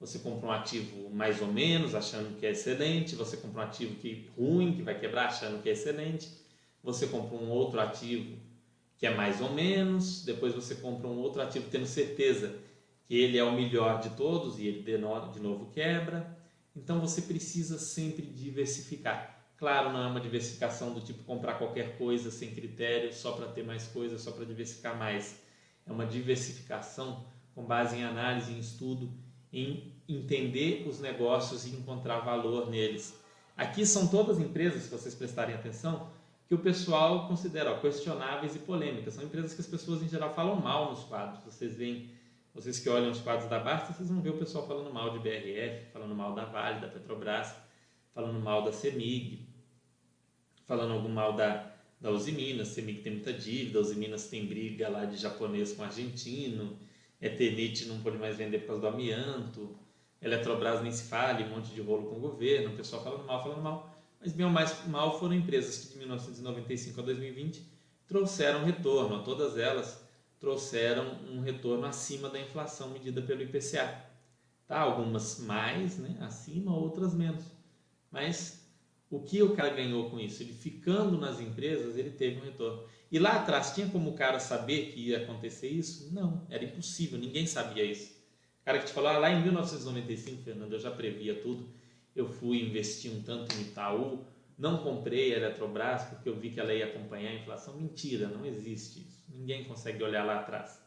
você compra um ativo mais ou menos achando que é excelente, você compra um ativo que ruim, que vai quebrar achando que é excelente, você compra um outro ativo que é mais ou menos, depois você compra um outro ativo tendo certeza que ele é o melhor de todos e ele de novo quebra. Então você precisa sempre diversificar. Claro, não é uma diversificação do tipo comprar qualquer coisa sem critério, só para ter mais coisas, só para diversificar mais. É uma diversificação com base em análise, em estudo, em entender os negócios e encontrar valor neles. Aqui são todas empresas, se vocês prestarem atenção, que o pessoal considera ó, questionáveis e polêmicas. São empresas que as pessoas em geral falam mal nos quadros. Vocês veem, vocês que olham os quadros da Basta, vocês vão ver o pessoal falando mal de BRF, falando mal da Vale, da Petrobras, falando mal da Semig, falando algum mal da, da Uzi Minas. Semig tem muita dívida, Uzi Minas tem briga lá de japonês com argentino, Eternit não pode mais vender por causa do amianto, Eletrobras nem se fale, um monte de rolo com o governo, o pessoal falando mal, falando mal. Mas bem ou mais mal foram empresas que de 1995 a 2020 trouxeram retorno, a todas elas trouxeram um retorno acima da inflação medida pelo IPCA. Tá? Algumas mais, né? acima, outras menos. Mas o que o cara ganhou com isso? Ele ficando nas empresas, ele teve um retorno. E lá atrás, tinha como o cara saber que ia acontecer isso? Não, era impossível, ninguém sabia isso. O cara que te falou, ah, lá em 1995, Fernando, eu já previa tudo eu fui investir um tanto em Itaú, não comprei a Eletrobras porque eu vi que ela ia acompanhar a inflação. Mentira, não existe isso. Ninguém consegue olhar lá atrás.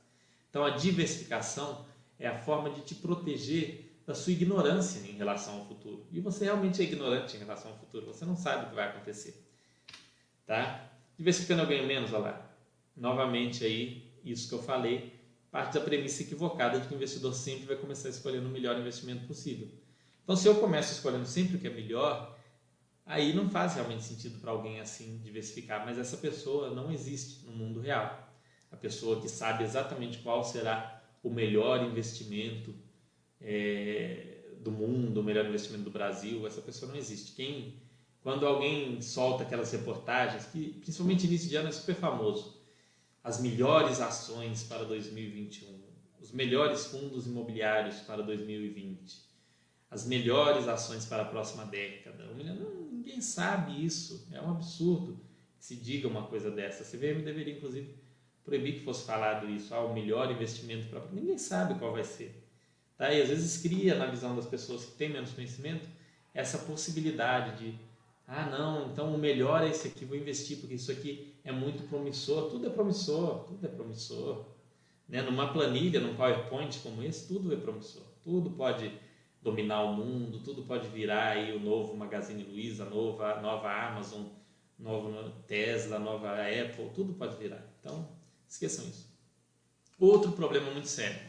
Então a diversificação é a forma de te proteger da sua ignorância em relação ao futuro. E você realmente é ignorante em relação ao futuro, você não sabe o que vai acontecer. Tá? Diversificando eu ganho menos, olha lá. Novamente aí, isso que eu falei, parte da premissa equivocada de que o investidor sempre vai começar escolhendo o melhor investimento possível. Então, se eu começo escolhendo sempre o que é melhor, aí não faz realmente sentido para alguém assim diversificar, mas essa pessoa não existe no mundo real. A pessoa que sabe exatamente qual será o melhor investimento é, do mundo, o melhor investimento do Brasil, essa pessoa não existe. Quem, quando alguém solta aquelas reportagens, que principalmente início de ano é super famoso, as melhores ações para 2021, os melhores fundos imobiliários para 2020, as melhores ações para a próxima década. Ninguém sabe isso, é um absurdo. se diga uma coisa dessa. A CVM deveria, inclusive, proibir que fosse falado isso, ah, o melhor investimento para. Ninguém sabe qual vai ser. Tá? E às vezes cria na visão das pessoas que têm menos conhecimento essa possibilidade de, ah, não, então o melhor é esse aqui, vou investir porque isso aqui é muito promissor. Tudo é promissor, tudo é promissor. Né? Numa planilha, num PowerPoint como esse, tudo é promissor. Tudo pode dominar o mundo, tudo pode virar aí o novo Magazine Luiza, nova, nova Amazon, nova Tesla, nova Apple, tudo pode virar. Então, esqueçam isso. Outro problema muito sério.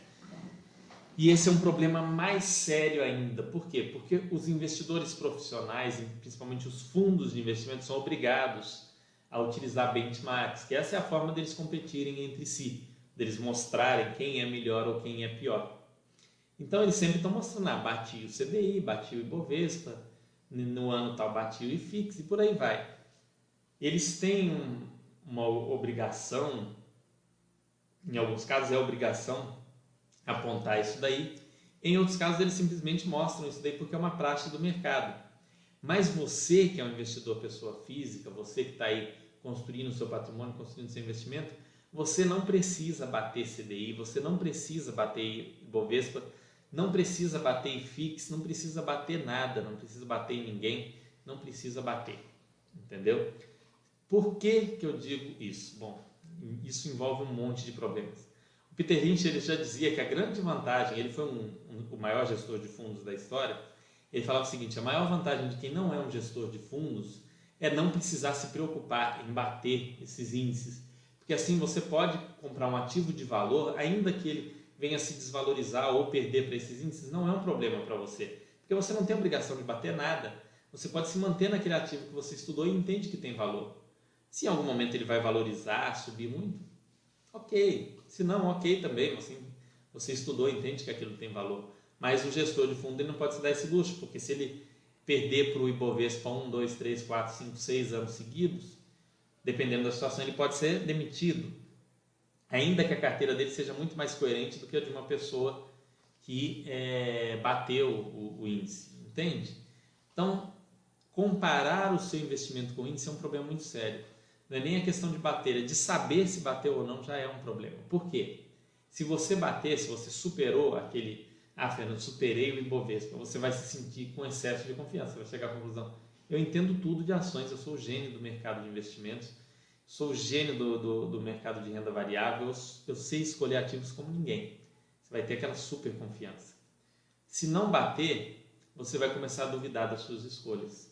E esse é um problema mais sério ainda. Por quê? Porque os investidores profissionais, principalmente os fundos de investimento, são obrigados a utilizar benchmarks, que essa é a forma deles competirem entre si, deles mostrarem quem é melhor ou quem é pior. Então eles sempre estão mostrando, ah, bati o CDI, bati o Ibovespa, no ano tal bati o IFIX e por aí vai. Eles têm um, uma obrigação, em alguns casos é obrigação apontar isso daí, em outros casos eles simplesmente mostram isso daí porque é uma praxe do mercado. Mas você que é um investidor pessoa física, você que está aí construindo o seu patrimônio, construindo seu investimento, você não precisa bater CDI, você não precisa bater Ibovespa, não precisa bater em fix, não precisa bater nada, não precisa bater em ninguém, não precisa bater. Entendeu? Por que, que eu digo isso? Bom, isso envolve um monte de problemas. O Peter Lynch ele já dizia que a grande vantagem, ele foi um, um, o maior gestor de fundos da história, ele falava o seguinte: a maior vantagem de quem não é um gestor de fundos é não precisar se preocupar em bater esses índices, porque assim você pode comprar um ativo de valor, ainda que ele venha se desvalorizar ou perder para esses índices, não é um problema para você, porque você não tem obrigação de bater nada. Você pode se manter naquele ativo que você estudou e entende que tem valor. Se em algum momento ele vai valorizar, subir muito, ok. Se não, ok também. Você, você estudou e entende que aquilo tem valor. Mas o gestor de fundo ele não pode se dar esse luxo, porque se ele perder para o Ibovespa 1, 2, 3, 4, 5, 6 anos seguidos, dependendo da situação, ele pode ser demitido ainda que a carteira dele seja muito mais coerente do que a de uma pessoa que é, bateu o, o, índice, entende? Então, comparar o seu investimento com o índice é um problema muito sério. Não é nem a questão de bater, é de saber se bateu ou não já é um problema. Por quê? Se você bater, se você superou aquele, ah, Fernando, superei o Ibovespa, você vai se sentir com excesso de confiança, vai chegar à conclusão, eu entendo tudo de ações, eu sou o gênio do mercado de investimentos, sou o gênio do, do, do mercado de renda variável, eu, eu sei escolher ativos como ninguém. Você vai ter aquela super confiança. Se não bater, você vai começar a duvidar das suas escolhas.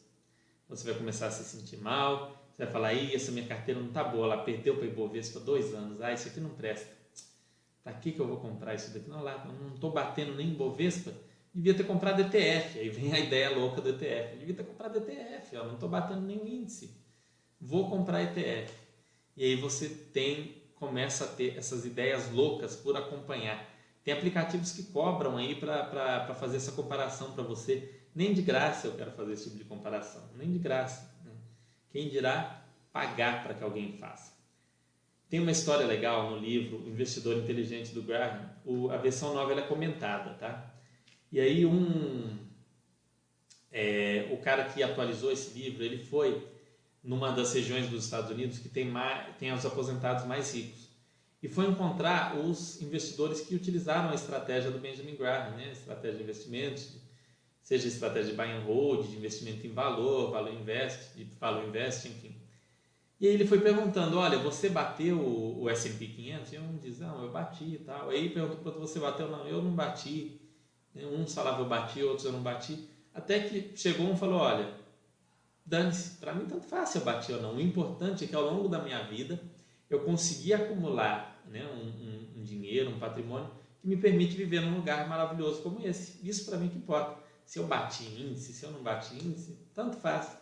Você vai começar a se sentir mal, você vai falar, Ih, essa minha carteira não está boa, ela perdeu para Ibovespa dois anos, ah, isso aqui não presta. Para que, que eu vou comprar isso daqui? Não, lá, não estou batendo nem Ibovespa, devia ter comprado ETF. Aí vem a ideia louca do ETF. devia ter comprado ETF, ó, não estou batendo nenhum índice. Vou comprar ETF. E aí você tem começa a ter essas ideias loucas por acompanhar. Tem aplicativos que cobram aí para fazer essa comparação para você. Nem de graça eu quero fazer esse tipo de comparação, nem de graça. Né? Quem dirá pagar para que alguém faça. Tem uma história legal no livro O Investidor Inteligente do Graham. O, a versão nova é comentada, tá? E aí um é, o cara que atualizou esse livro, ele foi numa das regiões dos Estados Unidos que tem, mais, tem os aposentados mais ricos. E foi encontrar os investidores que utilizaram a estratégia do Benjamin Graham, né? estratégia de investimentos, seja estratégia de buy and hold, de investimento em valor, valor invest, de valor invest, enfim. E aí ele foi perguntando, olha, você bateu o, S&P 500? E um diz, não, eu bati e tal. Aí perguntou para você bateu? Não, eu não bati. Um falava eu bati, outros eu não bati. Até que chegou um e falou, olha, dane-se, para mim tanto faz se eu bati ou não. O importante é que ao longo da minha vida eu consegui acumular né, um, um, um dinheiro, um patrimônio que me permite viver num lugar maravilhoso como esse. Isso para mim que importa. Se eu bati índice, se eu não bati índice, tanto faz.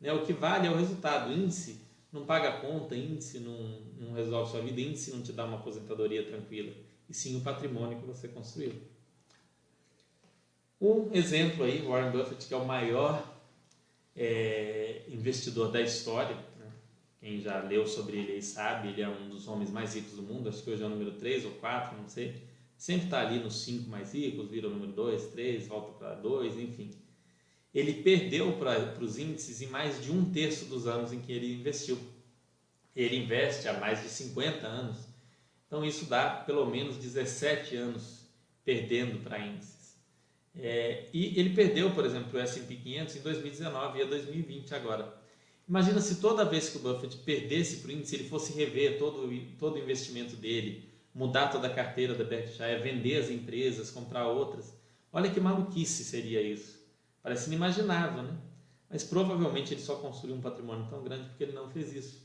Né? O que vale é o resultado. Índice não paga conta, índice não, não resolve sua vida, índice não te dá uma aposentadoria tranquila. E sim o patrimônio que você construiu. Um exemplo aí, Warren Buffett, que é o maior é, investidor da história. Né? Quem já leu sobre ele sabe, ele é um dos homens mais ricos do mundo, acho que hoje é o número 3 ou 4, não sei. Sempre está ali nos 5 mais ricos, vira o número 2, 3, volta para 2, enfim. Ele perdeu para os índices em mais de um terço dos anos em que ele investiu. Ele investe há mais de 50 anos. Então isso dá pelo menos 17 anos perdendo para índices. É, e ele perdeu, por exemplo, o S&P 500 em 2019 e a 2020 agora. Imagina se toda vez que o Buffett perdesse para o índice, ele fosse rever todo, todo o investimento dele, mudar toda a carteira da Berkshire, vender as empresas, comprar outras. Olha que maluquice seria isso. Parece inimaginável, né? Mas provavelmente ele só construiu um patrimônio tão grande porque ele não fez isso.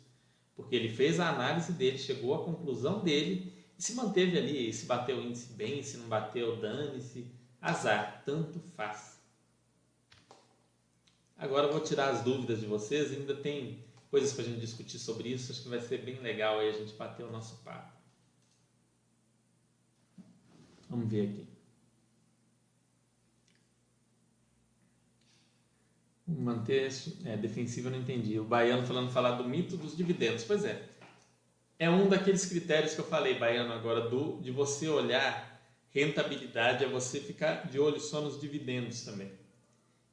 Porque ele fez a análise dele, chegou à conclusão dele e se manteve ali. Se bateu o índice bem, se não bateu, dane-se. Azar, tanto faz. Agora eu vou tirar as dúvidas de vocês. Ainda tem coisas para a gente discutir sobre isso. Acho que vai ser bem legal aí a gente bater o nosso papo. Vamos ver aqui. Manter é, defensivo eu não entendi. O Baiano falando falar do mito dos dividendos. Pois é. É um daqueles critérios que eu falei, Baiano, agora, do, de você olhar rentabilidade, é você ficar de olho só nos dividendos também.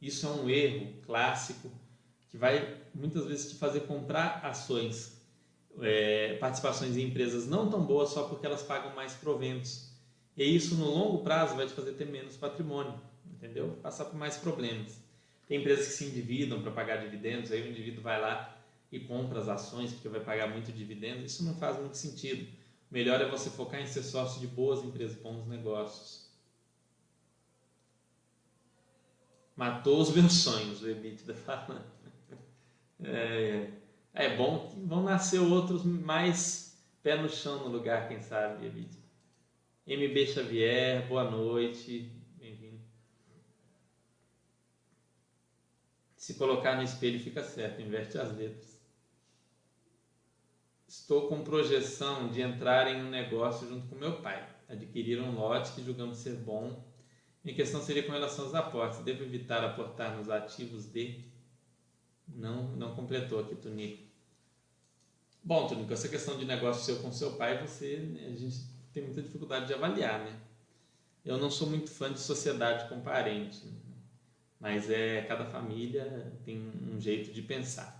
Isso é um erro clássico que vai muitas vezes te fazer comprar ações, é, participações em empresas não tão boas só porque elas pagam mais proventos. E isso no longo prazo vai te fazer ter menos patrimônio, entendeu? Passar por mais problemas. Tem empresas que se endividam para pagar dividendos, aí o indivíduo vai lá e compra as ações porque vai pagar muito dividendo. Isso não faz muito sentido. Melhor é você focar em ser sócio de boas empresas, bons negócios. Matou os meus sonhos, o EBITDA falando. É, é, é bom que vão nascer outros mais pé no chão no lugar, quem sabe, EBITDA. MB Xavier, boa noite. Se colocar no espelho fica certo, inverte as letras. Estou com projeção de entrar em um negócio junto com meu pai. Adquirir um lote que julgamos ser bom. Minha questão seria com relação aos aportes. Devo evitar aportar nos ativos de. Não, não completou aqui, Tunico. Bom, Tunico, essa questão de negócio seu com seu pai, você, a gente tem muita dificuldade de avaliar, né? Eu não sou muito fã de sociedade com parente. Né? mas é cada família tem um jeito de pensar.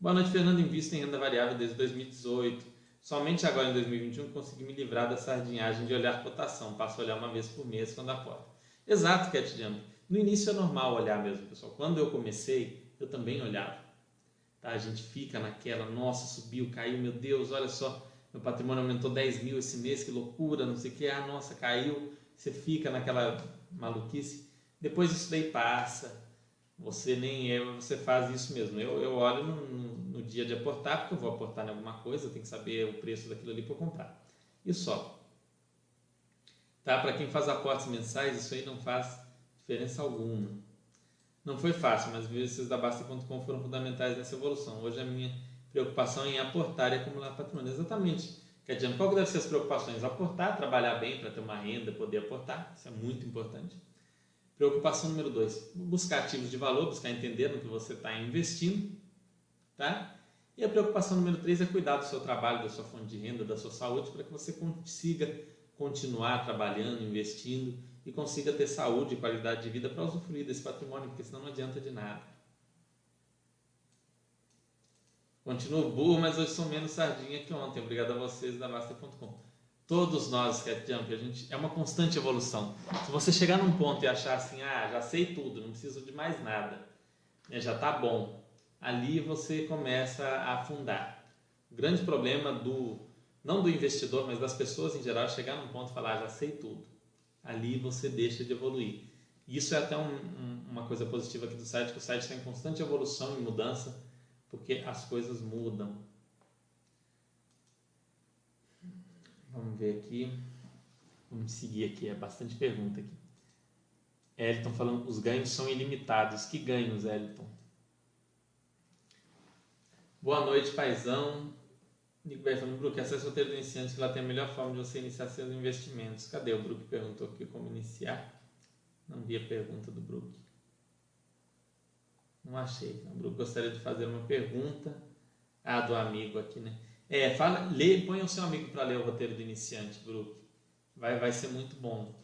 Boa noite, Fernando. Invisto em renda variável desde 2018. Somente agora em 2021 consegui me livrar da sardinhagem de olhar cotação. Passo a olhar uma vez por mês quando acordo. Exato, Cat Jump. No início é normal olhar mesmo, pessoal. Quando eu comecei, eu também olhava. Tá? A gente fica naquela, nossa, subiu, caiu, meu Deus, olha só, meu patrimônio aumentou 10 mil esse mês, que loucura, não sei o que, ah, nossa, caiu. Você fica naquela maluquice. Depois isso daí passa, você nem é, você faz isso mesmo. Eu, eu olho no, no, dia de aportar, porque eu vou aportar em alguma coisa, eu tenho que saber o preço daquilo ali para comprar. E só. Tá? Para quem faz aportes mensais, isso aí não faz diferença alguma. Não foi fácil, mas vocês da Basta.com foram fundamentais nessa evolução. Hoje a minha preocupação é em aportar e acumular patrimônio. Exatamente. Quer dizer, qual que deve ser as preocupações? Aportar, trabalhar bem para ter uma renda, poder aportar. Isso é muito importante Preocupação número dois, buscar ativos de valor, buscar entender no que você está investindo, tá? E a preocupação número três é cuidar do seu trabalho, da sua fonte de renda, da sua saúde, para que você consiga continuar trabalhando, investindo e consiga ter saúde e qualidade de vida para usufruir desse patrimônio, porque senão não adianta de nada. Continuo burro, mas hoje sou menos sardinha que ontem. Obrigado a vocês da Master.com. Todos nós, Cat Jump, a gente é uma constante evolução. Se você chegar num ponto e achar assim, ah, já sei tudo, não preciso de mais nada, né, já está bom, ali você começa a afundar. O grande problema do não do investidor, mas das pessoas em geral, é chegar num ponto e falar, ah, já sei tudo. Ali você deixa de evoluir. Isso é até um, um, uma coisa positiva aqui do site, que o site está em constante evolução e mudança, porque as coisas mudam. Vamos ver aqui. Vamos seguir aqui, é bastante pergunta aqui. Elton falando, os ganhos são ilimitados. Que ganhos, Elton? Boa noite, paizão. Nico Berto falando, Brook, acesse o roteiro do iniciante que lá tem a melhor forma de você iniciar seus investimentos. Cadê? O Brook perguntou aqui como iniciar. Não vi a pergunta do Brook. Não achei. O Brook gostaria de fazer uma pergunta. Ah, do amigo aqui, né? É, fala, lê, põe o seu amigo para ler o roteiro do iniciante, grupo. Vai, vai ser muito bom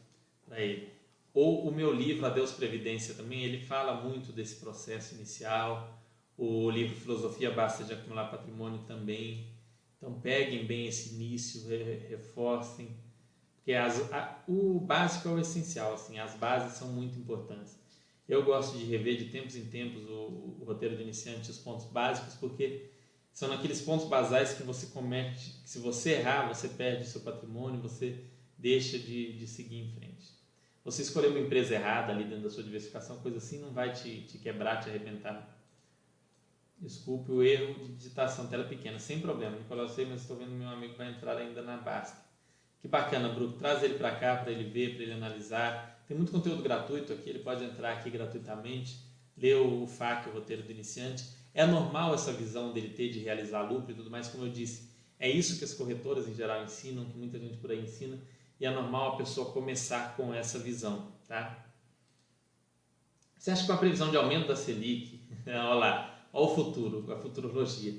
para ele. Ou o meu livro, Adeus Previdência, também, ele fala muito desse processo inicial. O livro Filosofia Basta de Acumular Patrimônio também. Então peguem bem esse início, reforcem, porque as, a, o básico é o essencial, assim, as bases são muito importantes. Eu gosto de rever de tempos em tempos o, o roteiro do iniciante, os pontos básicos, porque são naqueles pontos basais que você comete, que se você errar, você perde seu patrimônio, você deixa de, de seguir em frente. Você escolher uma empresa errada ali dentro da sua diversificação, coisa assim, não vai te, te quebrar, te arrebentar. Desculpe o erro de digitação, tela pequena, sem problema. Nicolau, sei, mas estou vendo meu amigo vai entrar ainda na Basta. Que bacana, Bruno. Traz ele para cá para ele ver, para ele analisar. Tem muito conteúdo gratuito aqui, ele pode entrar aqui gratuitamente, ler o FAQ, o roteiro do iniciante. É normal essa visão dele ter de realizar lucro e tudo mais, como eu disse. É isso que as corretoras em geral ensinam, que muita gente por aí ensina, e é normal a pessoa começar com essa visão, tá? Você acha que com a previsão de aumento da Selic, olha lá, olha o futuro, a futurologia.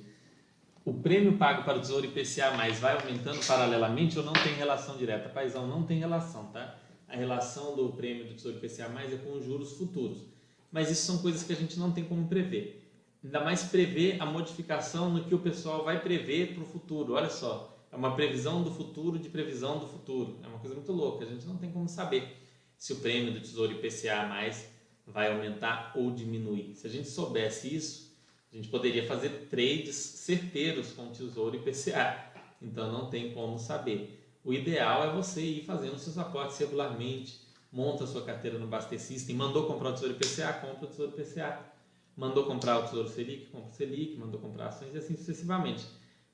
O prêmio pago para o Tesouro IPCA vai aumentando paralelamente ou não tem relação direta? Paizão, não tem relação, tá? A relação do prêmio do Tesouro IPCA é com os juros futuros. Mas isso são coisas que a gente não tem como prever. Ainda mais prever a modificação no que o pessoal vai prever para o futuro. Olha só, é uma previsão do futuro de previsão do futuro. É uma coisa muito louca. A gente não tem como saber se o prêmio do Tesouro IPCA mais vai aumentar ou diminuir. Se a gente soubesse isso, a gente poderia fazer trades certeiros com Tesouro e PCA. Então não tem como saber. O ideal é você ir fazendo seus aportes regularmente, monta sua carteira no Baster System, mandou comprar o Tesouro IPCA, compra o Tesouro IPCA. Mandou comprar o Tesouro Selic, compra o Selic, mandou comprar ações e assim sucessivamente.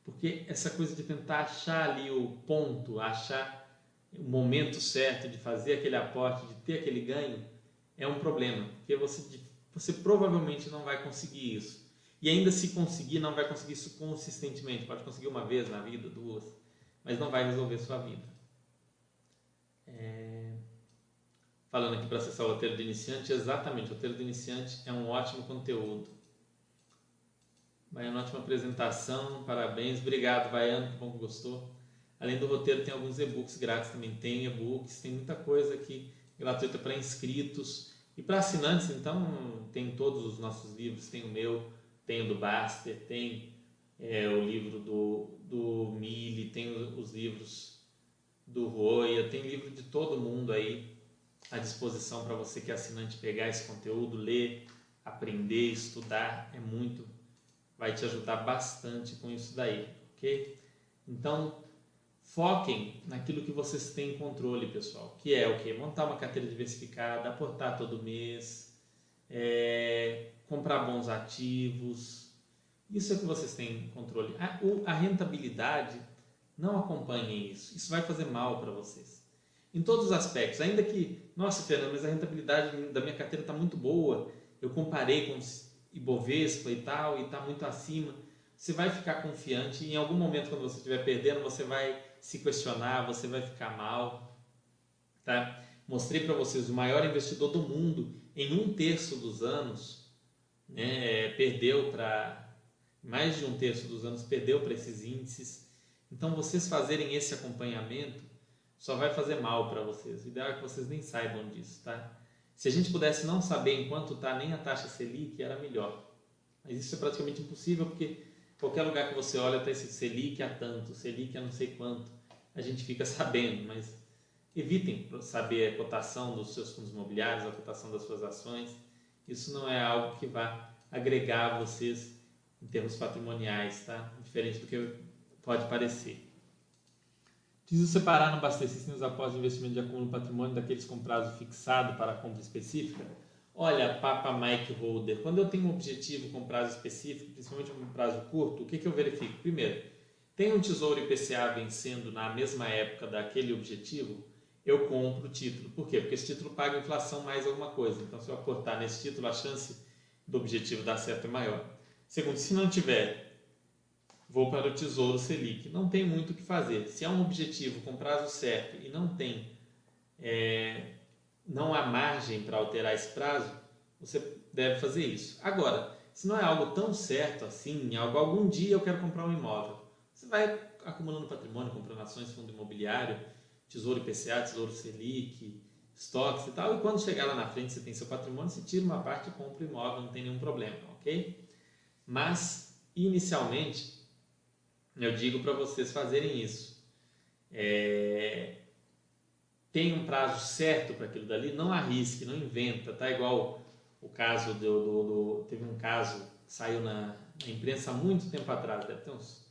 Porque essa coisa de tentar achar ali o ponto, achar o momento certo de fazer aquele aporte, de ter aquele ganho, é um problema. Porque você, você provavelmente não vai conseguir isso. E ainda se conseguir, não vai conseguir isso consistentemente. Pode conseguir uma vez na vida, duas, mas não vai resolver sua vida. É... Falando aqui para acessar o roteiro do iniciante, exatamente, o roteiro do iniciante é um ótimo conteúdo. Baiano, ótima apresentação, parabéns, obrigado, Baiano, que bom que gostou. Além do roteiro, tem alguns e-books grátis também, tem e-books, tem muita coisa aqui gratuita para inscritos e para assinantes, então tem todos os nossos livros, tem o meu, tem o do Baster, tem é, o livro do, do Mille, tem os livros do Roya, tem livro de todo mundo aí à disposição para você que é assinante pegar esse conteúdo, ler, aprender, estudar, é muito, vai te ajudar bastante com isso daí, ok? Então, foquem naquilo que vocês têm controle, pessoal, que é o que? Montar uma carteira diversificada, aportar todo mês, é, comprar bons ativos. Isso é que vocês têm controle. A, a rentabilidade, não acompanhem isso. Isso vai fazer mal para vocês. Em todos os aspectos. Ainda que, nossa, Fernando, mas a rentabilidade da minha carteira está muito boa. Eu comparei com Ibovespa e tal, e está muito acima. Você vai ficar confiante e em algum momento, quando você estiver perdendo, você vai se questionar, você vai ficar mal. Tá? Mostrei para vocês o maior investidor do mundo em um terço dos anos né, perdeu para mais de um terço dos anos perdeu para esses índices. Então vocês fazerem esse acompanhamento só vai fazer mal para vocês. O ideal é que vocês nem saibam disso, tá? Se a gente pudesse não saber enquanto está nem a taxa Selic, era melhor. Mas isso é praticamente impossível porque qualquer lugar que você olha está esse Selic a tanto, Selic a não sei quanto. A gente fica sabendo, mas evitem saber a cotação dos seus fundos imobiliários, a cotação das suas ações isso não é algo que vá agregar a vocês em termos patrimoniais, tá? Diferente do que pode parecer. Preciso separar no Bastecista os após investimento de acúmulo patrimônio daqueles com prazo fixado para compra específica? Olha, Papa Mike Holder, quando eu tenho um objetivo com prazo específico, principalmente um prazo curto, o que, que eu verifico? Primeiro, tem um tesouro IPCA vencendo na mesma época daquele objetivo? eu compro o título. Por quê? Porque esse título paga inflação mais alguma coisa. Então, se eu aportar nesse título, a chance do objetivo dar certo é maior. Segundo, se não tiver, vou para o Tesouro Selic. Não tem muito o que fazer. Se há um objetivo com prazo certo e não tem, é, não há margem para alterar esse prazo, você deve fazer isso. Agora, se não é algo tão certo assim, algo algum dia eu quero comprar um imóvel, você vai acumulando patrimônio, comprando ações, fundo imobiliário Tesouro IPCA, Tesouro Selic, estoques e tal. E quando chegar lá na frente, você tem seu patrimônio, você tira uma parte e compra o imóvel, não tem nenhum problema, ok? Mas, inicialmente, eu digo para vocês fazerem isso. É, tem um prazo certo para aquilo dali, não arrisque, não inventa, tá? Igual o caso do, do, do teve um caso que saiu na, na, imprensa há muito tempo atrás, deve ter uns,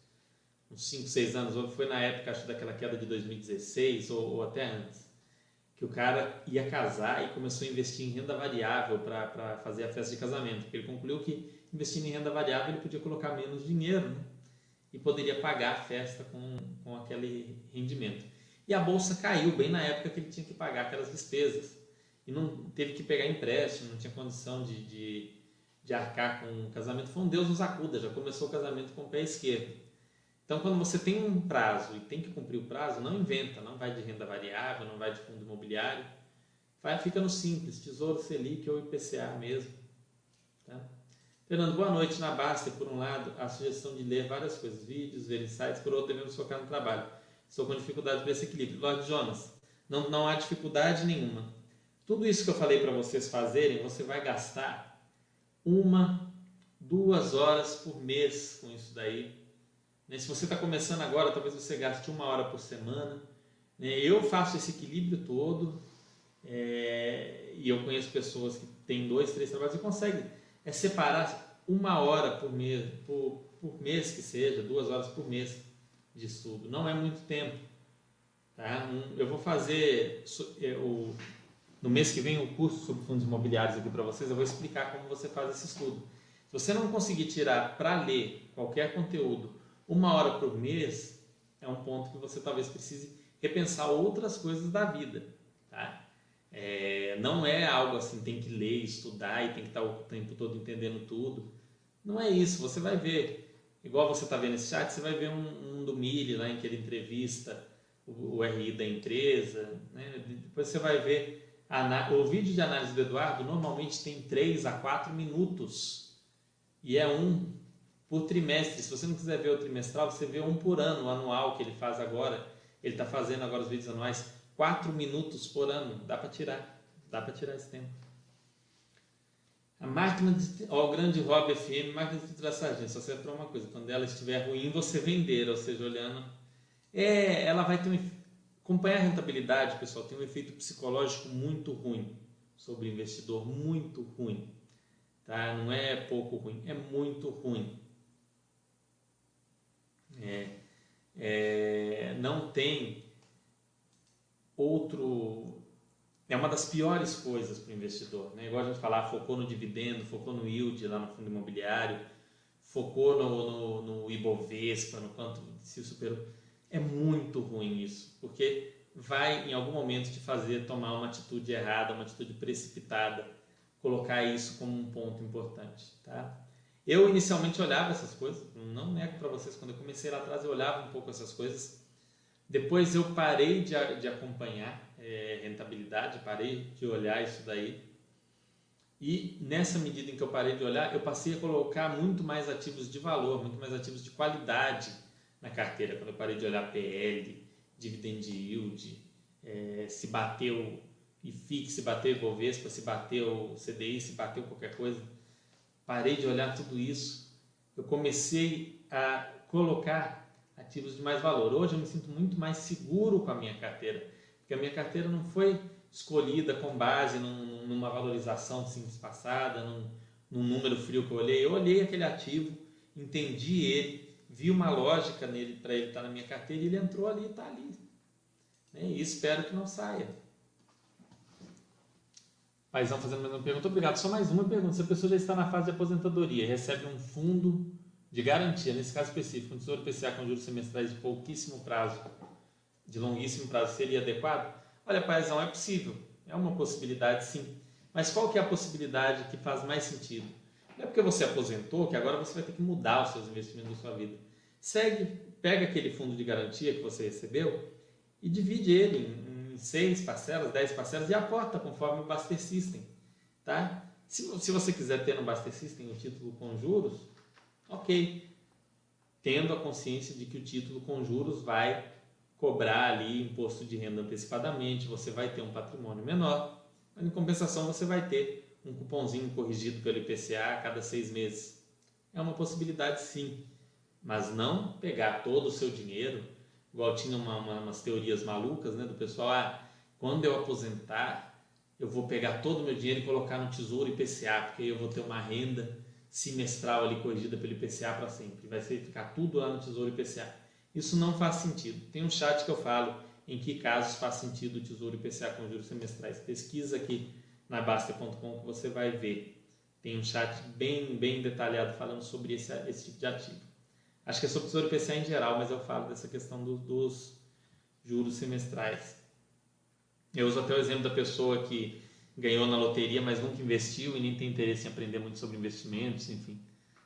uns 5, 6 anos, foi na época, acho, daquela queda de 2016 ou, ou até antes, que o cara ia casar e começou a investir em renda variável para fazer a festa de casamento, porque ele concluiu que investindo em renda variável ele podia colocar menos dinheiro, né? E poderia pagar a festa com, com aquele rendimento. E a bolsa caiu bem na época que ele tinha que pagar aquelas despesas. E não teve que pegar empréstimo, não tinha condição de, de, de arcar com o casamento. Foi um Deus nos acuda, já começou o casamento com o pé esquerdo. Então, quando você tem um prazo e tem que cumprir o prazo, não inventa, não vai de renda variável, não vai de fundo imobiliário. Vai, fica no simples, Tesouro Selic ou IPCA mesmo. Fernando, boa noite. Na Basta, por um lado, a sugestão de ler várias coisas, vídeos, ver insights, por outro, devemos focar no trabalho estou com dificuldade para esse equilíbrio. Lord Jonas, não, não há dificuldade nenhuma. Tudo isso que eu falei para vocês fazerem, você vai gastar uma, duas horas por mês com isso daí. Né? Se você está começando agora, talvez você gaste uma hora por semana. Né? Eu faço esse equilíbrio todo é, e eu conheço pessoas que têm dois, três trabalhos e conseguem é separar uma hora por mês, por, por mês que seja, duas horas por mês de estudo. Não é muito tempo. Tá? Eu vou fazer é, o, no mês que vem o curso sobre fundos imobiliários aqui para vocês. Eu vou explicar como você faz esse estudo. Se você não conseguir tirar para ler qualquer conteúdo uma hora por mês, é um ponto que você talvez precise repensar outras coisas da vida. Tá? É, não é algo assim, tem que ler, estudar e tem que estar o tempo todo entendendo tudo. Não é isso. Você vai ver igual você está vendo esse chat, você vai ver um, um do Mili lá em que ele entrevista o, o RI da empresa. Né? Depois você vai ver a, o vídeo de análise do Eduardo normalmente tem 3 a 4 minutos e é um por trimestre. Se você não quiser ver o trimestral, você vê um por ano, o anual que ele faz agora. Ele está fazendo agora os vídeos anuais, 4 minutos por ano. Dá para tirar, dá para tirar esse tempo. A máquina de. Ó, o grande hobby FM, máquina de sardinha. Só serve para uma coisa: quando ela estiver ruim, você vender, ou seja, olhando. É, ela vai ter um. Acompanhar a rentabilidade, pessoal, tem um efeito psicológico muito ruim sobre o investidor, muito ruim. Tá? Não é pouco ruim, é muito ruim. É, é, não tem outro é uma das piores coisas para o investidor. Né? Igual a gente falar, focou no dividendo, focou no yield lá no fundo imobiliário, focou no, no, no Ibovespa, no quanto se superou. É muito ruim isso, porque vai em algum momento te fazer tomar uma atitude errada, uma atitude precipitada, colocar isso como um ponto importante. Tá? Eu inicialmente olhava essas coisas, não nego para vocês, quando eu comecei lá atrás eu olhava um pouco essas coisas, depois eu parei de, de acompanhar é, rentabilidade, parei de olhar isso daí. E nessa medida em que eu parei de olhar, eu passei a colocar muito mais ativos de valor, muito mais ativos de qualidade na carteira. Quando eu parei de olhar PL, dividend yield, é, se bateu IFIX, se bateu Ibovespa, se bateu CDI, se bateu qualquer coisa. Parei de olhar tudo isso. Eu comecei a colocar ativos de mais valor. Hoje eu me sinto muito mais seguro com a minha carteira porque a minha carteira não foi escolhida com base num, numa valorização simples passada, num, num número frio que eu olhei. Eu olhei aquele ativo, entendi ele, vi uma lógica nele para ele estar tá na minha carteira e ele entrou ali e está ali. Né? E espero que não saia. Paizão fazendo mais uma pergunta. Obrigado. Só mais uma pergunta. Se a pessoa já está na fase de aposentadoria, recebe um fundo de garantia, nesse caso específico, um tesouro PCA com juros semestrais de pouquíssimo prazo, de longuíssimo prazo seria adequado? Olha, paizão, é possível. É uma possibilidade, sim. Mas qual que é a possibilidade que faz mais sentido? Não é porque você aposentou que agora você vai ter que mudar os seus investimentos da sua vida. Segue, pega aquele fundo de garantia que você recebeu e divide ele em, em seis parcelas, dez parcelas e aporta conforme o Baster System. Tá? Se, se você quiser ter no Baster System o título com juros, ok. Tendo a consciência de que o título com juros vai cobrar ali imposto de renda antecipadamente, você vai ter um patrimônio menor, mas em compensação você vai ter um cupomzinho corrigido pelo IPCA a cada seis meses. É uma possibilidade sim. mas não pegar todo o seu dinheiro, igual tinha uma, uma, umas teorias malucas né, do pessoal, ah, quando eu aposentar, eu vou pegar todo o meu dinheiro e colocar no Tesouro IPCA, porque aí eu vou ter uma renda semestral ali corrigida pelo IPCA para sempre. Vai ser, ficar tudo lá no Tesouro IPCA. Isso não faz sentido. Tem um chat que eu falo em que casos faz sentido o Tesouro IPCA com juros semestrais. Pesquisa aqui na Basta.com que você vai ver. Tem um chat bem, bem detalhado falando sobre esse, esse tipo de ativo. Acho que é sobre o Tesouro IPCA em geral, mas eu falo dessa questão do, dos juros semestrais. Eu uso até o exemplo da pessoa que ganhou na loteria, mas nunca investiu e nem tem interesse em aprender muito sobre investimentos, enfim,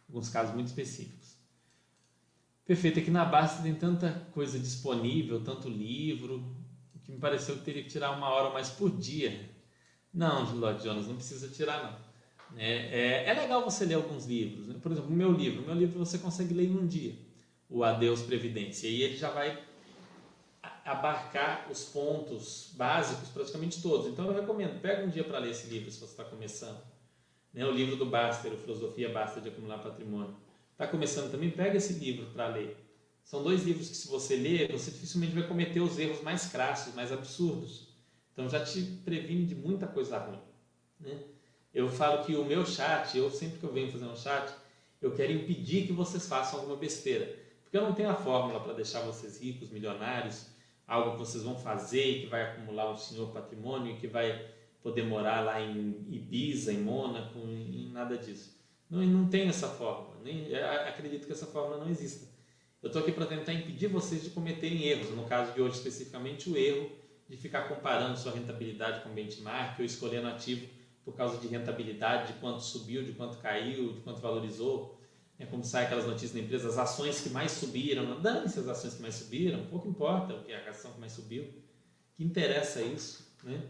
alguns casos muito específicos. Perfeito, aqui na Basta tem tanta coisa disponível, tanto livro, que me pareceu que teria que tirar uma hora mais por dia. Não, Lord Jonas, não precisa tirar não. É, é, é, legal você ler alguns livros. Né? Por exemplo, o meu livro. O meu livro você consegue ler em um dia. O Adeus Previdência. E ele já vai abarcar os pontos básicos, praticamente todos. Então eu recomendo, pega um dia para ler esse livro se você está começando. Né? O livro do Baster, o Filosofia Basta de Acumular Patrimônio. Está começando também, pega esse livro para ler. São dois livros que se você ler, você dificilmente vai cometer os erros mais crassos, mais absurdos. Então já te previne de muita coisa ruim. Né? Eu falo que o meu chat, eu sempre que eu venho fazer um chat, eu quero impedir que vocês façam alguma besteira. Porque eu não tenho a fórmula para deixar vocês ricos, milionários, algo que vocês vão fazer e que vai acumular um senhor patrimônio e que vai poder morar lá em Ibiza, em Mônaco, em nada disso. Não, não tem essa fórmula. Nem, acredito que essa fórmula não exista. Eu estou aqui para tentar impedir vocês de cometerem erros. No caso de hoje, especificamente, o erro de ficar comparando sua rentabilidade com benchmark ou escolhendo ativo por causa de rentabilidade, de quanto subiu, de quanto caiu, de quanto valorizou. É como sai aquelas notícias da empresa, as ações que mais subiram, dane-se as ações que mais subiram, pouco importa o que é a ação que mais subiu, que interessa isso, né?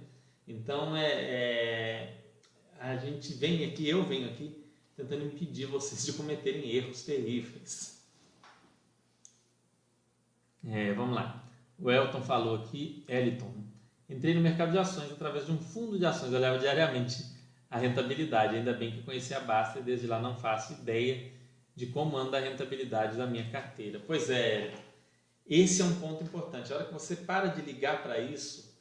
Então é, é, a gente vem aqui, eu venho aqui tentando impedir vocês de cometerem erros terríveis. É, vamos lá. O Elton falou aqui, Eliton, Entrei no mercado de ações através de um fundo de ações. Eu olhava diariamente a rentabilidade. Ainda bem que conheci a Basta e desde lá não faço ideia de como anda a rentabilidade da minha carteira. Pois é, esse é um ponto importante. A hora que você para de ligar para isso,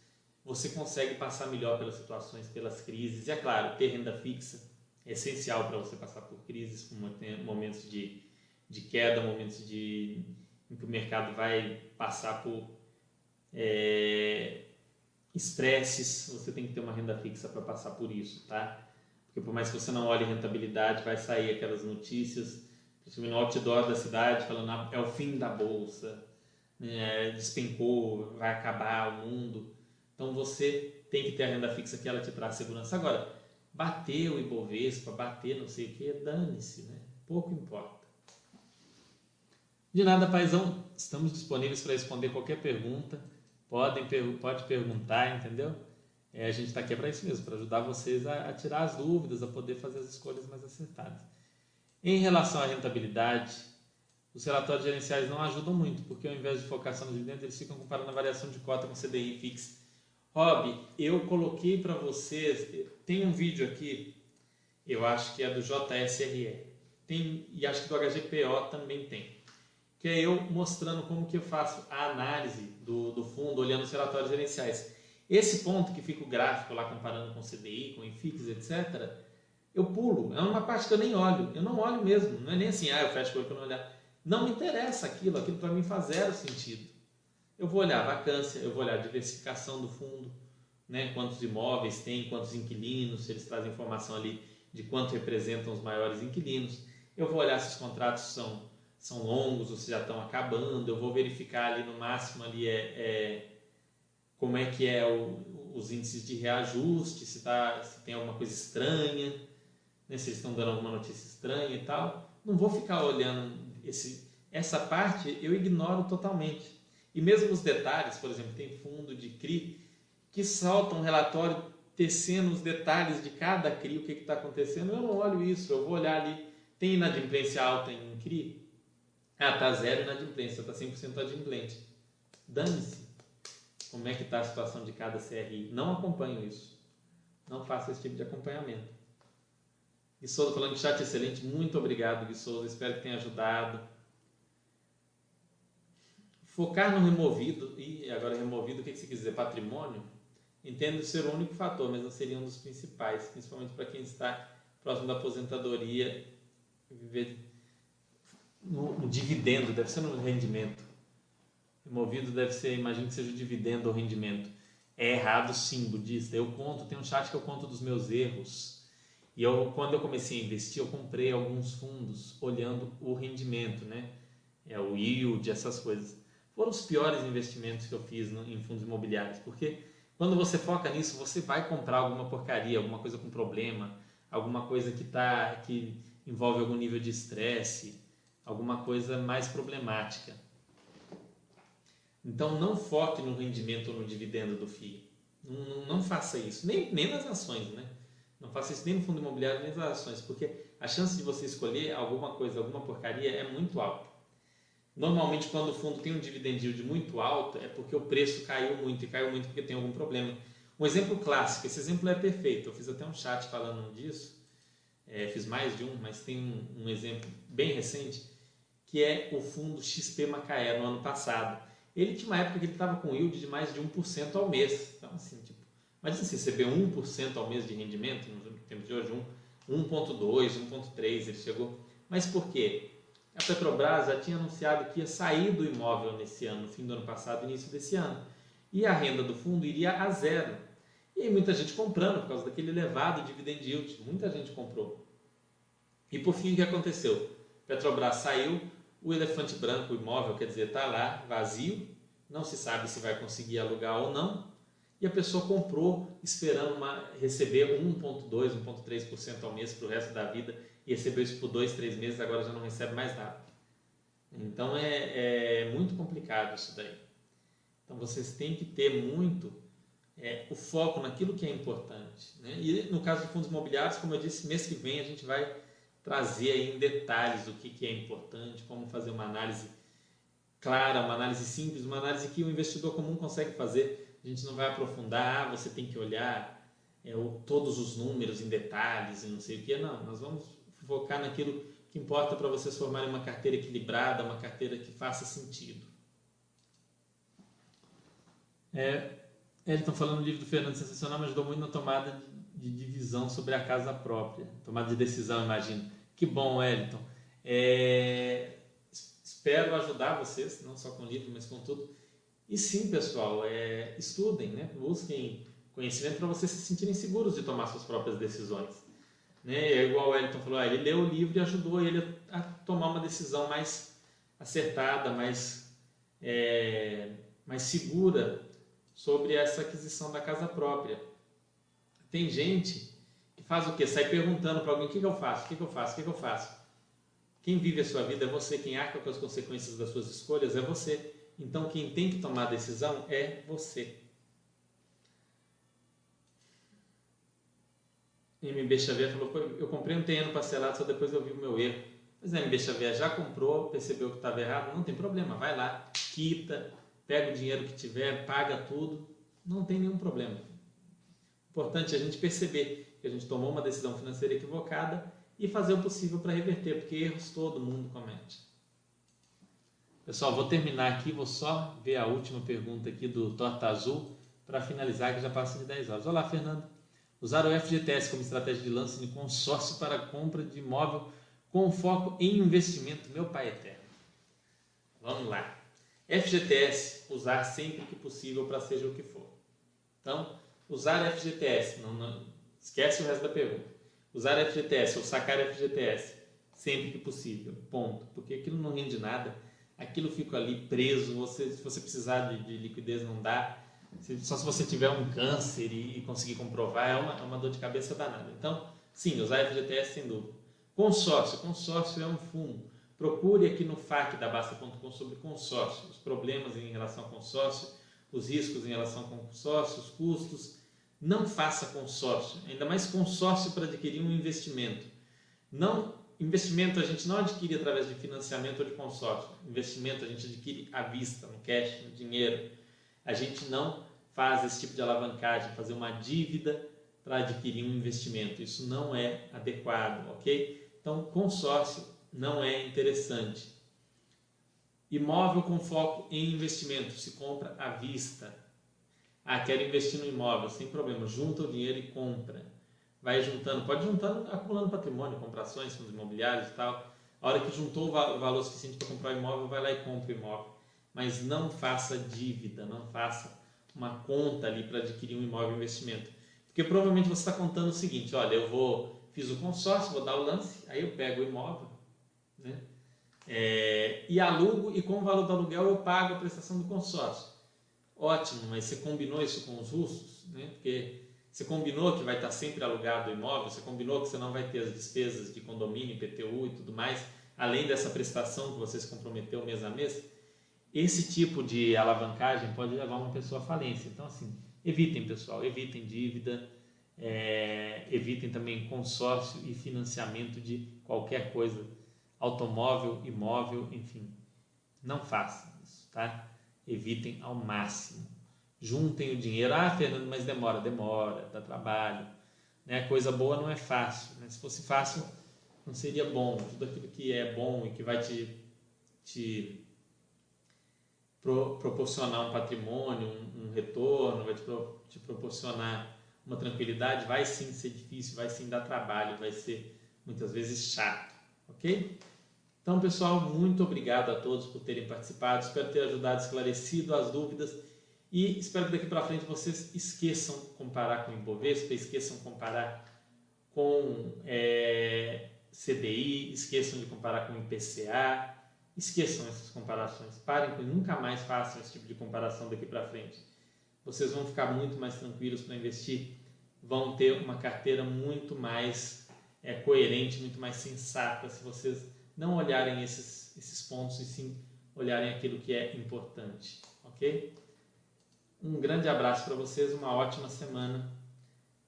você consegue passar melhor pelas situações, pelas crises. E é claro, ter renda fixa é essencial para você passar por crises, por momentos de, de queda, momentos de, em que o mercado vai passar por é, estresses, você tem que ter uma renda fixa para passar por isso, tá? Porque por mais que você não olhe rentabilidade, vai sair aquelas notícias, principalmente no outdoor da cidade, falando ah, é o fim da bolsa, né? despencou, vai acabar o mundo. Então você tem que ter a renda fixa que ela te traz segurança. Agora, bateu o Ibovespa, bater não sei o que, dane-se, né? Pouco importa. De nada, paizão, estamos disponíveis para responder qualquer pergunta podem pode perguntar, entendeu? É, a gente está aqui para isso mesmo, para ajudar vocês a, a, tirar as dúvidas, a poder fazer as escolhas mais acertadas. Em relação à rentabilidade, os relatórios gerenciais não ajudam muito, porque ao invés de focar só no dividendo, eles ficam comparando a variação de cota com CDI fixo. Rob, eu coloquei para vocês, tem um vídeo aqui, eu acho que é do JSRE, tem, e acho que do HGPO também tem que é eu mostrando como que eu faço a análise do, do fundo, olhando os relatórios gerenciais. Esse ponto que fica o gráfico lá comparando com CDI, com IFIX, etc., eu pulo. É uma parte que eu nem olho. Eu não olho mesmo. Não é nem assim, ah, eu fecho o olho para não olhar. Não me interessa aquilo. Aquilo para mim faz zero sentido. Eu vou olhar vacância, eu vou olhar diversificação do fundo, né? quantos imóveis tem, quantos inquilinos, se eles trazem informação ali de quanto representam os maiores inquilinos. Eu vou olhar se os contratos são são longos ou se já estão acabando. Eu vou verificar ali no máximo ali é, é como é que é o, os índices de reajuste, se, tá, se tem alguma coisa estranha, né, se eles estão dando alguma notícia estranha e tal. Não vou ficar olhando esse, essa parte, eu ignoro totalmente. E mesmo os detalhes, por exemplo, tem fundo de CRI que solta um relatório tecendo os detalhes de cada CRI, o que está acontecendo. Eu não olho isso, eu vou olhar ali, tem inadimplência alta em CRI? Ah, tá zero inadimplência, tá 100% adimplente. Dane-se. Como é que está a situação de cada CRI? Não acompanho isso. Não faço esse tipo de acompanhamento. Gui Souza falando de chat excelente. Muito obrigado, Gui Souza. Espero que tenha ajudado. Focar no removido, e agora removido, o que você quer dizer? Patrimônio? Entendo ser o único fator, mas não seria um dos principais, principalmente para quem está próximo da aposentadoria, viver no, no, dividendo, deve ser no rendimento. Removido deve ser, imagino que seja o dividendo ou rendimento. É errado sim, budista. Eu conto, tem um chat que eu conto dos meus erros. E eu, quando eu comecei a investir, eu comprei alguns fundos olhando o rendimento, né? É o yield, essas coisas foram os piores investimentos que eu fiz em fundos imobiliários, porque quando você foca nisso, você vai comprar alguma porcaria, alguma coisa com problema, alguma coisa que tá que envolve algum nível de estresse, alguma coisa mais problemática. Então não foque no rendimento ou no dividendo do FII. Não, não, não, faça isso, nem, nem nas ações, né? Não faça isso nem no fundo imobiliário, nem nas ações, porque a chance de você escolher alguma coisa, alguma porcaria é muito alta. Normalmente, quando o fundo tem um dividend yield muito alto, é porque o preço caiu muito e caiu muito porque tem algum problema. Um exemplo clássico, esse exemplo é perfeito. Eu fiz até um chat falando disso, é, fiz mais de um, mas tem um, um, exemplo bem recente que é o fundo XP Macaé no ano passado. Ele tinha uma época que ele estava com yield de mais de 1% ao mês. Então, assim, tipo, imagina se receber 1% ao mês de rendimento, no tempo de hoje, 1,2, 1,3 ele chegou. Mas por quê? A Petrobras já tinha anunciado que ia sair do imóvel nesse ano, no fim do ano passado, início desse ano. E a renda do fundo iria a zero. E muita gente comprando por causa daquele elevado dividend yield. Muita gente comprou. E por fim, o que aconteceu? Petrobras saiu, o elefante branco, o imóvel, quer dizer, está lá, vazio, não se sabe se vai conseguir alugar ou não, e a pessoa comprou esperando uma, receber 1,2%, 1,3% ao mês para o resto da vida e recebeu isso por dois, três meses, agora já não recebe mais nada. Então é, é muito complicado isso daí. Então vocês têm que ter muito é, o foco naquilo que é importante. Né? E no caso de fundos imobiliários, como eu disse, mês que vem a gente vai trazer aí em detalhes o que, que é importante, como fazer uma análise clara, uma análise simples, uma análise que o investidor comum consegue fazer. A gente não vai aprofundar, ah, você tem que olhar é, o, todos os números em detalhes e não sei o que. Não, nós vamos focar naquilo que importa para vocês formarem uma carteira equilibrada, uma carteira que faça sentido. É, Elton falando no livro do Fernando Sensacional me ajudou muito na tomada de, de divisão sobre a casa própria, tomada de decisão, imagino. Que bom, Elton. É, espero ajudar vocês, não só com o livro, mas com tudo. E sim, pessoal, é, estudem, né? busquem conhecimento para vocês se sentirem seguros de tomar suas próprias decisões. Né? É igual o Elton falou, ah, ele leu o livro e ajudou ele a tomar uma decisão mais acertada, mais, é, mais segura sobre essa aquisição da casa própria. Tem gente que faz o quê? Sai perguntando para alguém: o que, que eu faço? O que, que eu faço? O que, que eu faço? Quem vive a sua vida é você, quem arca com as consequências das suas escolhas é você. Então, quem tem que tomar a decisão é você. MB Xavier falou, eu comprei um terreno parcelado, só depois eu vi o meu erro. Mas a MB Xavier já comprou, percebeu que estava errado, não tem problema, vai lá, quita, pega o dinheiro que tiver, paga tudo, não tem nenhum problema. Importante a gente perceber que a gente tomou uma decisão financeira equivocada e fazer o possível para reverter, porque erros todo mundo comete. Pessoal, vou terminar aqui, vou só ver a última pergunta aqui do Torta Azul para finalizar, que já passa de 10 horas. Olá, Fernando. Usar o FGTS como estratégia de lance de consórcio para compra de imóvel com foco em investimento, meu pai eterno. Vamos lá. FGTS, usar sempre que possível para seja o que for. Então, usar FGTS, não, não, esquece o resto da pergunta. Usar FGTS ou sacar FGTS sempre que possível, ponto. Porque aquilo não rende nada, aquilo fica ali preso, você, se você precisar de, de liquidez não dá, só se você tiver um câncer e, conseguir comprovar, é uma, é uma dor de cabeça danada. Então, sim, usar FGTS sem dúvida. Consórcio. Consórcio é um fundo. Procure aqui no FAQ da Basta.com sobre consórcio, os problemas em relação ao consórcio, os riscos em relação ao consórcio, os custos. Não faça consórcio, ainda mais consórcio para adquirir um investimento. Não investimento a gente não adquire através de financiamento ou de consórcio. Investimento a gente adquire à vista, no cash, no dinheiro a gente não faz esse tipo de alavancagem, fazer uma dívida para adquirir um investimento. Isso não é adequado, ok? Então, consórcio não é interessante. Imóvel com foco em investimento, se compra à vista. Ah, quero investir no imóvel, sem problema, junta o dinheiro e compra. Vai juntando, pode juntando, acumulando patrimônio, compra ações, fundos imobiliários e tal. A hora que juntou o valor suficiente para comprar o imóvel, vai lá e compra o imóvel. Mas não faça dívida, não faça uma conta ali para adquirir um imóvel investimento. Porque provavelmente você está contando o seguinte, olha, eu vou, fiz o consórcio, vou dar o lance, aí eu pego o imóvel, né? É, e alugo e com o valor do aluguel eu pago a prestação do consórcio. Ótimo, mas você combinou isso com os russos, né? Porque você combinou que vai estar sempre alugado o imóvel, você combinou que você não vai ter as despesas de condomínio, IPTU e tudo mais, além dessa prestação que você se comprometeu mês a mês. Esse tipo de alavancagem pode levar uma pessoa à falência. Então, assim, evitem, pessoal, evitem dívida, é, evitem também consórcio e financiamento de qualquer coisa, automóvel, imóvel, enfim. Não façam isso, tá? Evitem ao máximo. Juntem o dinheiro. Ah, Fernando, mas demora, demora, dá trabalho. Né? Coisa boa não é fácil. Né? Se fosse fácil, não seria bom. Tudo aquilo que é bom e que vai te, te pro, proporcionar um patrimônio, um, um retorno, vai te, pro, te, proporcionar uma tranquilidade, vai sim ser difícil, vai sim dar trabalho, vai ser muitas vezes chato, ok? Então, pessoal, muito obrigado a todos por terem participado. Espero ter ajudado, esclarecido as dúvidas e espero que daqui para frente vocês esqueçam comparar com o Ibovespa, esqueçam comparar com é, CDI, esqueçam de comparar com o IPCA, Esqueçam essas comparações. Parem com nunca mais façam esse tipo de comparação daqui para frente. Vocês vão ficar muito mais tranquilos para investir, vão ter uma carteira muito mais é, coerente, muito mais sensata se vocês não olharem esses, esses pontos e sim olharem aquilo que é importante, ok? Um grande abraço para vocês, uma ótima semana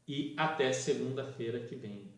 e até segunda-feira que vem.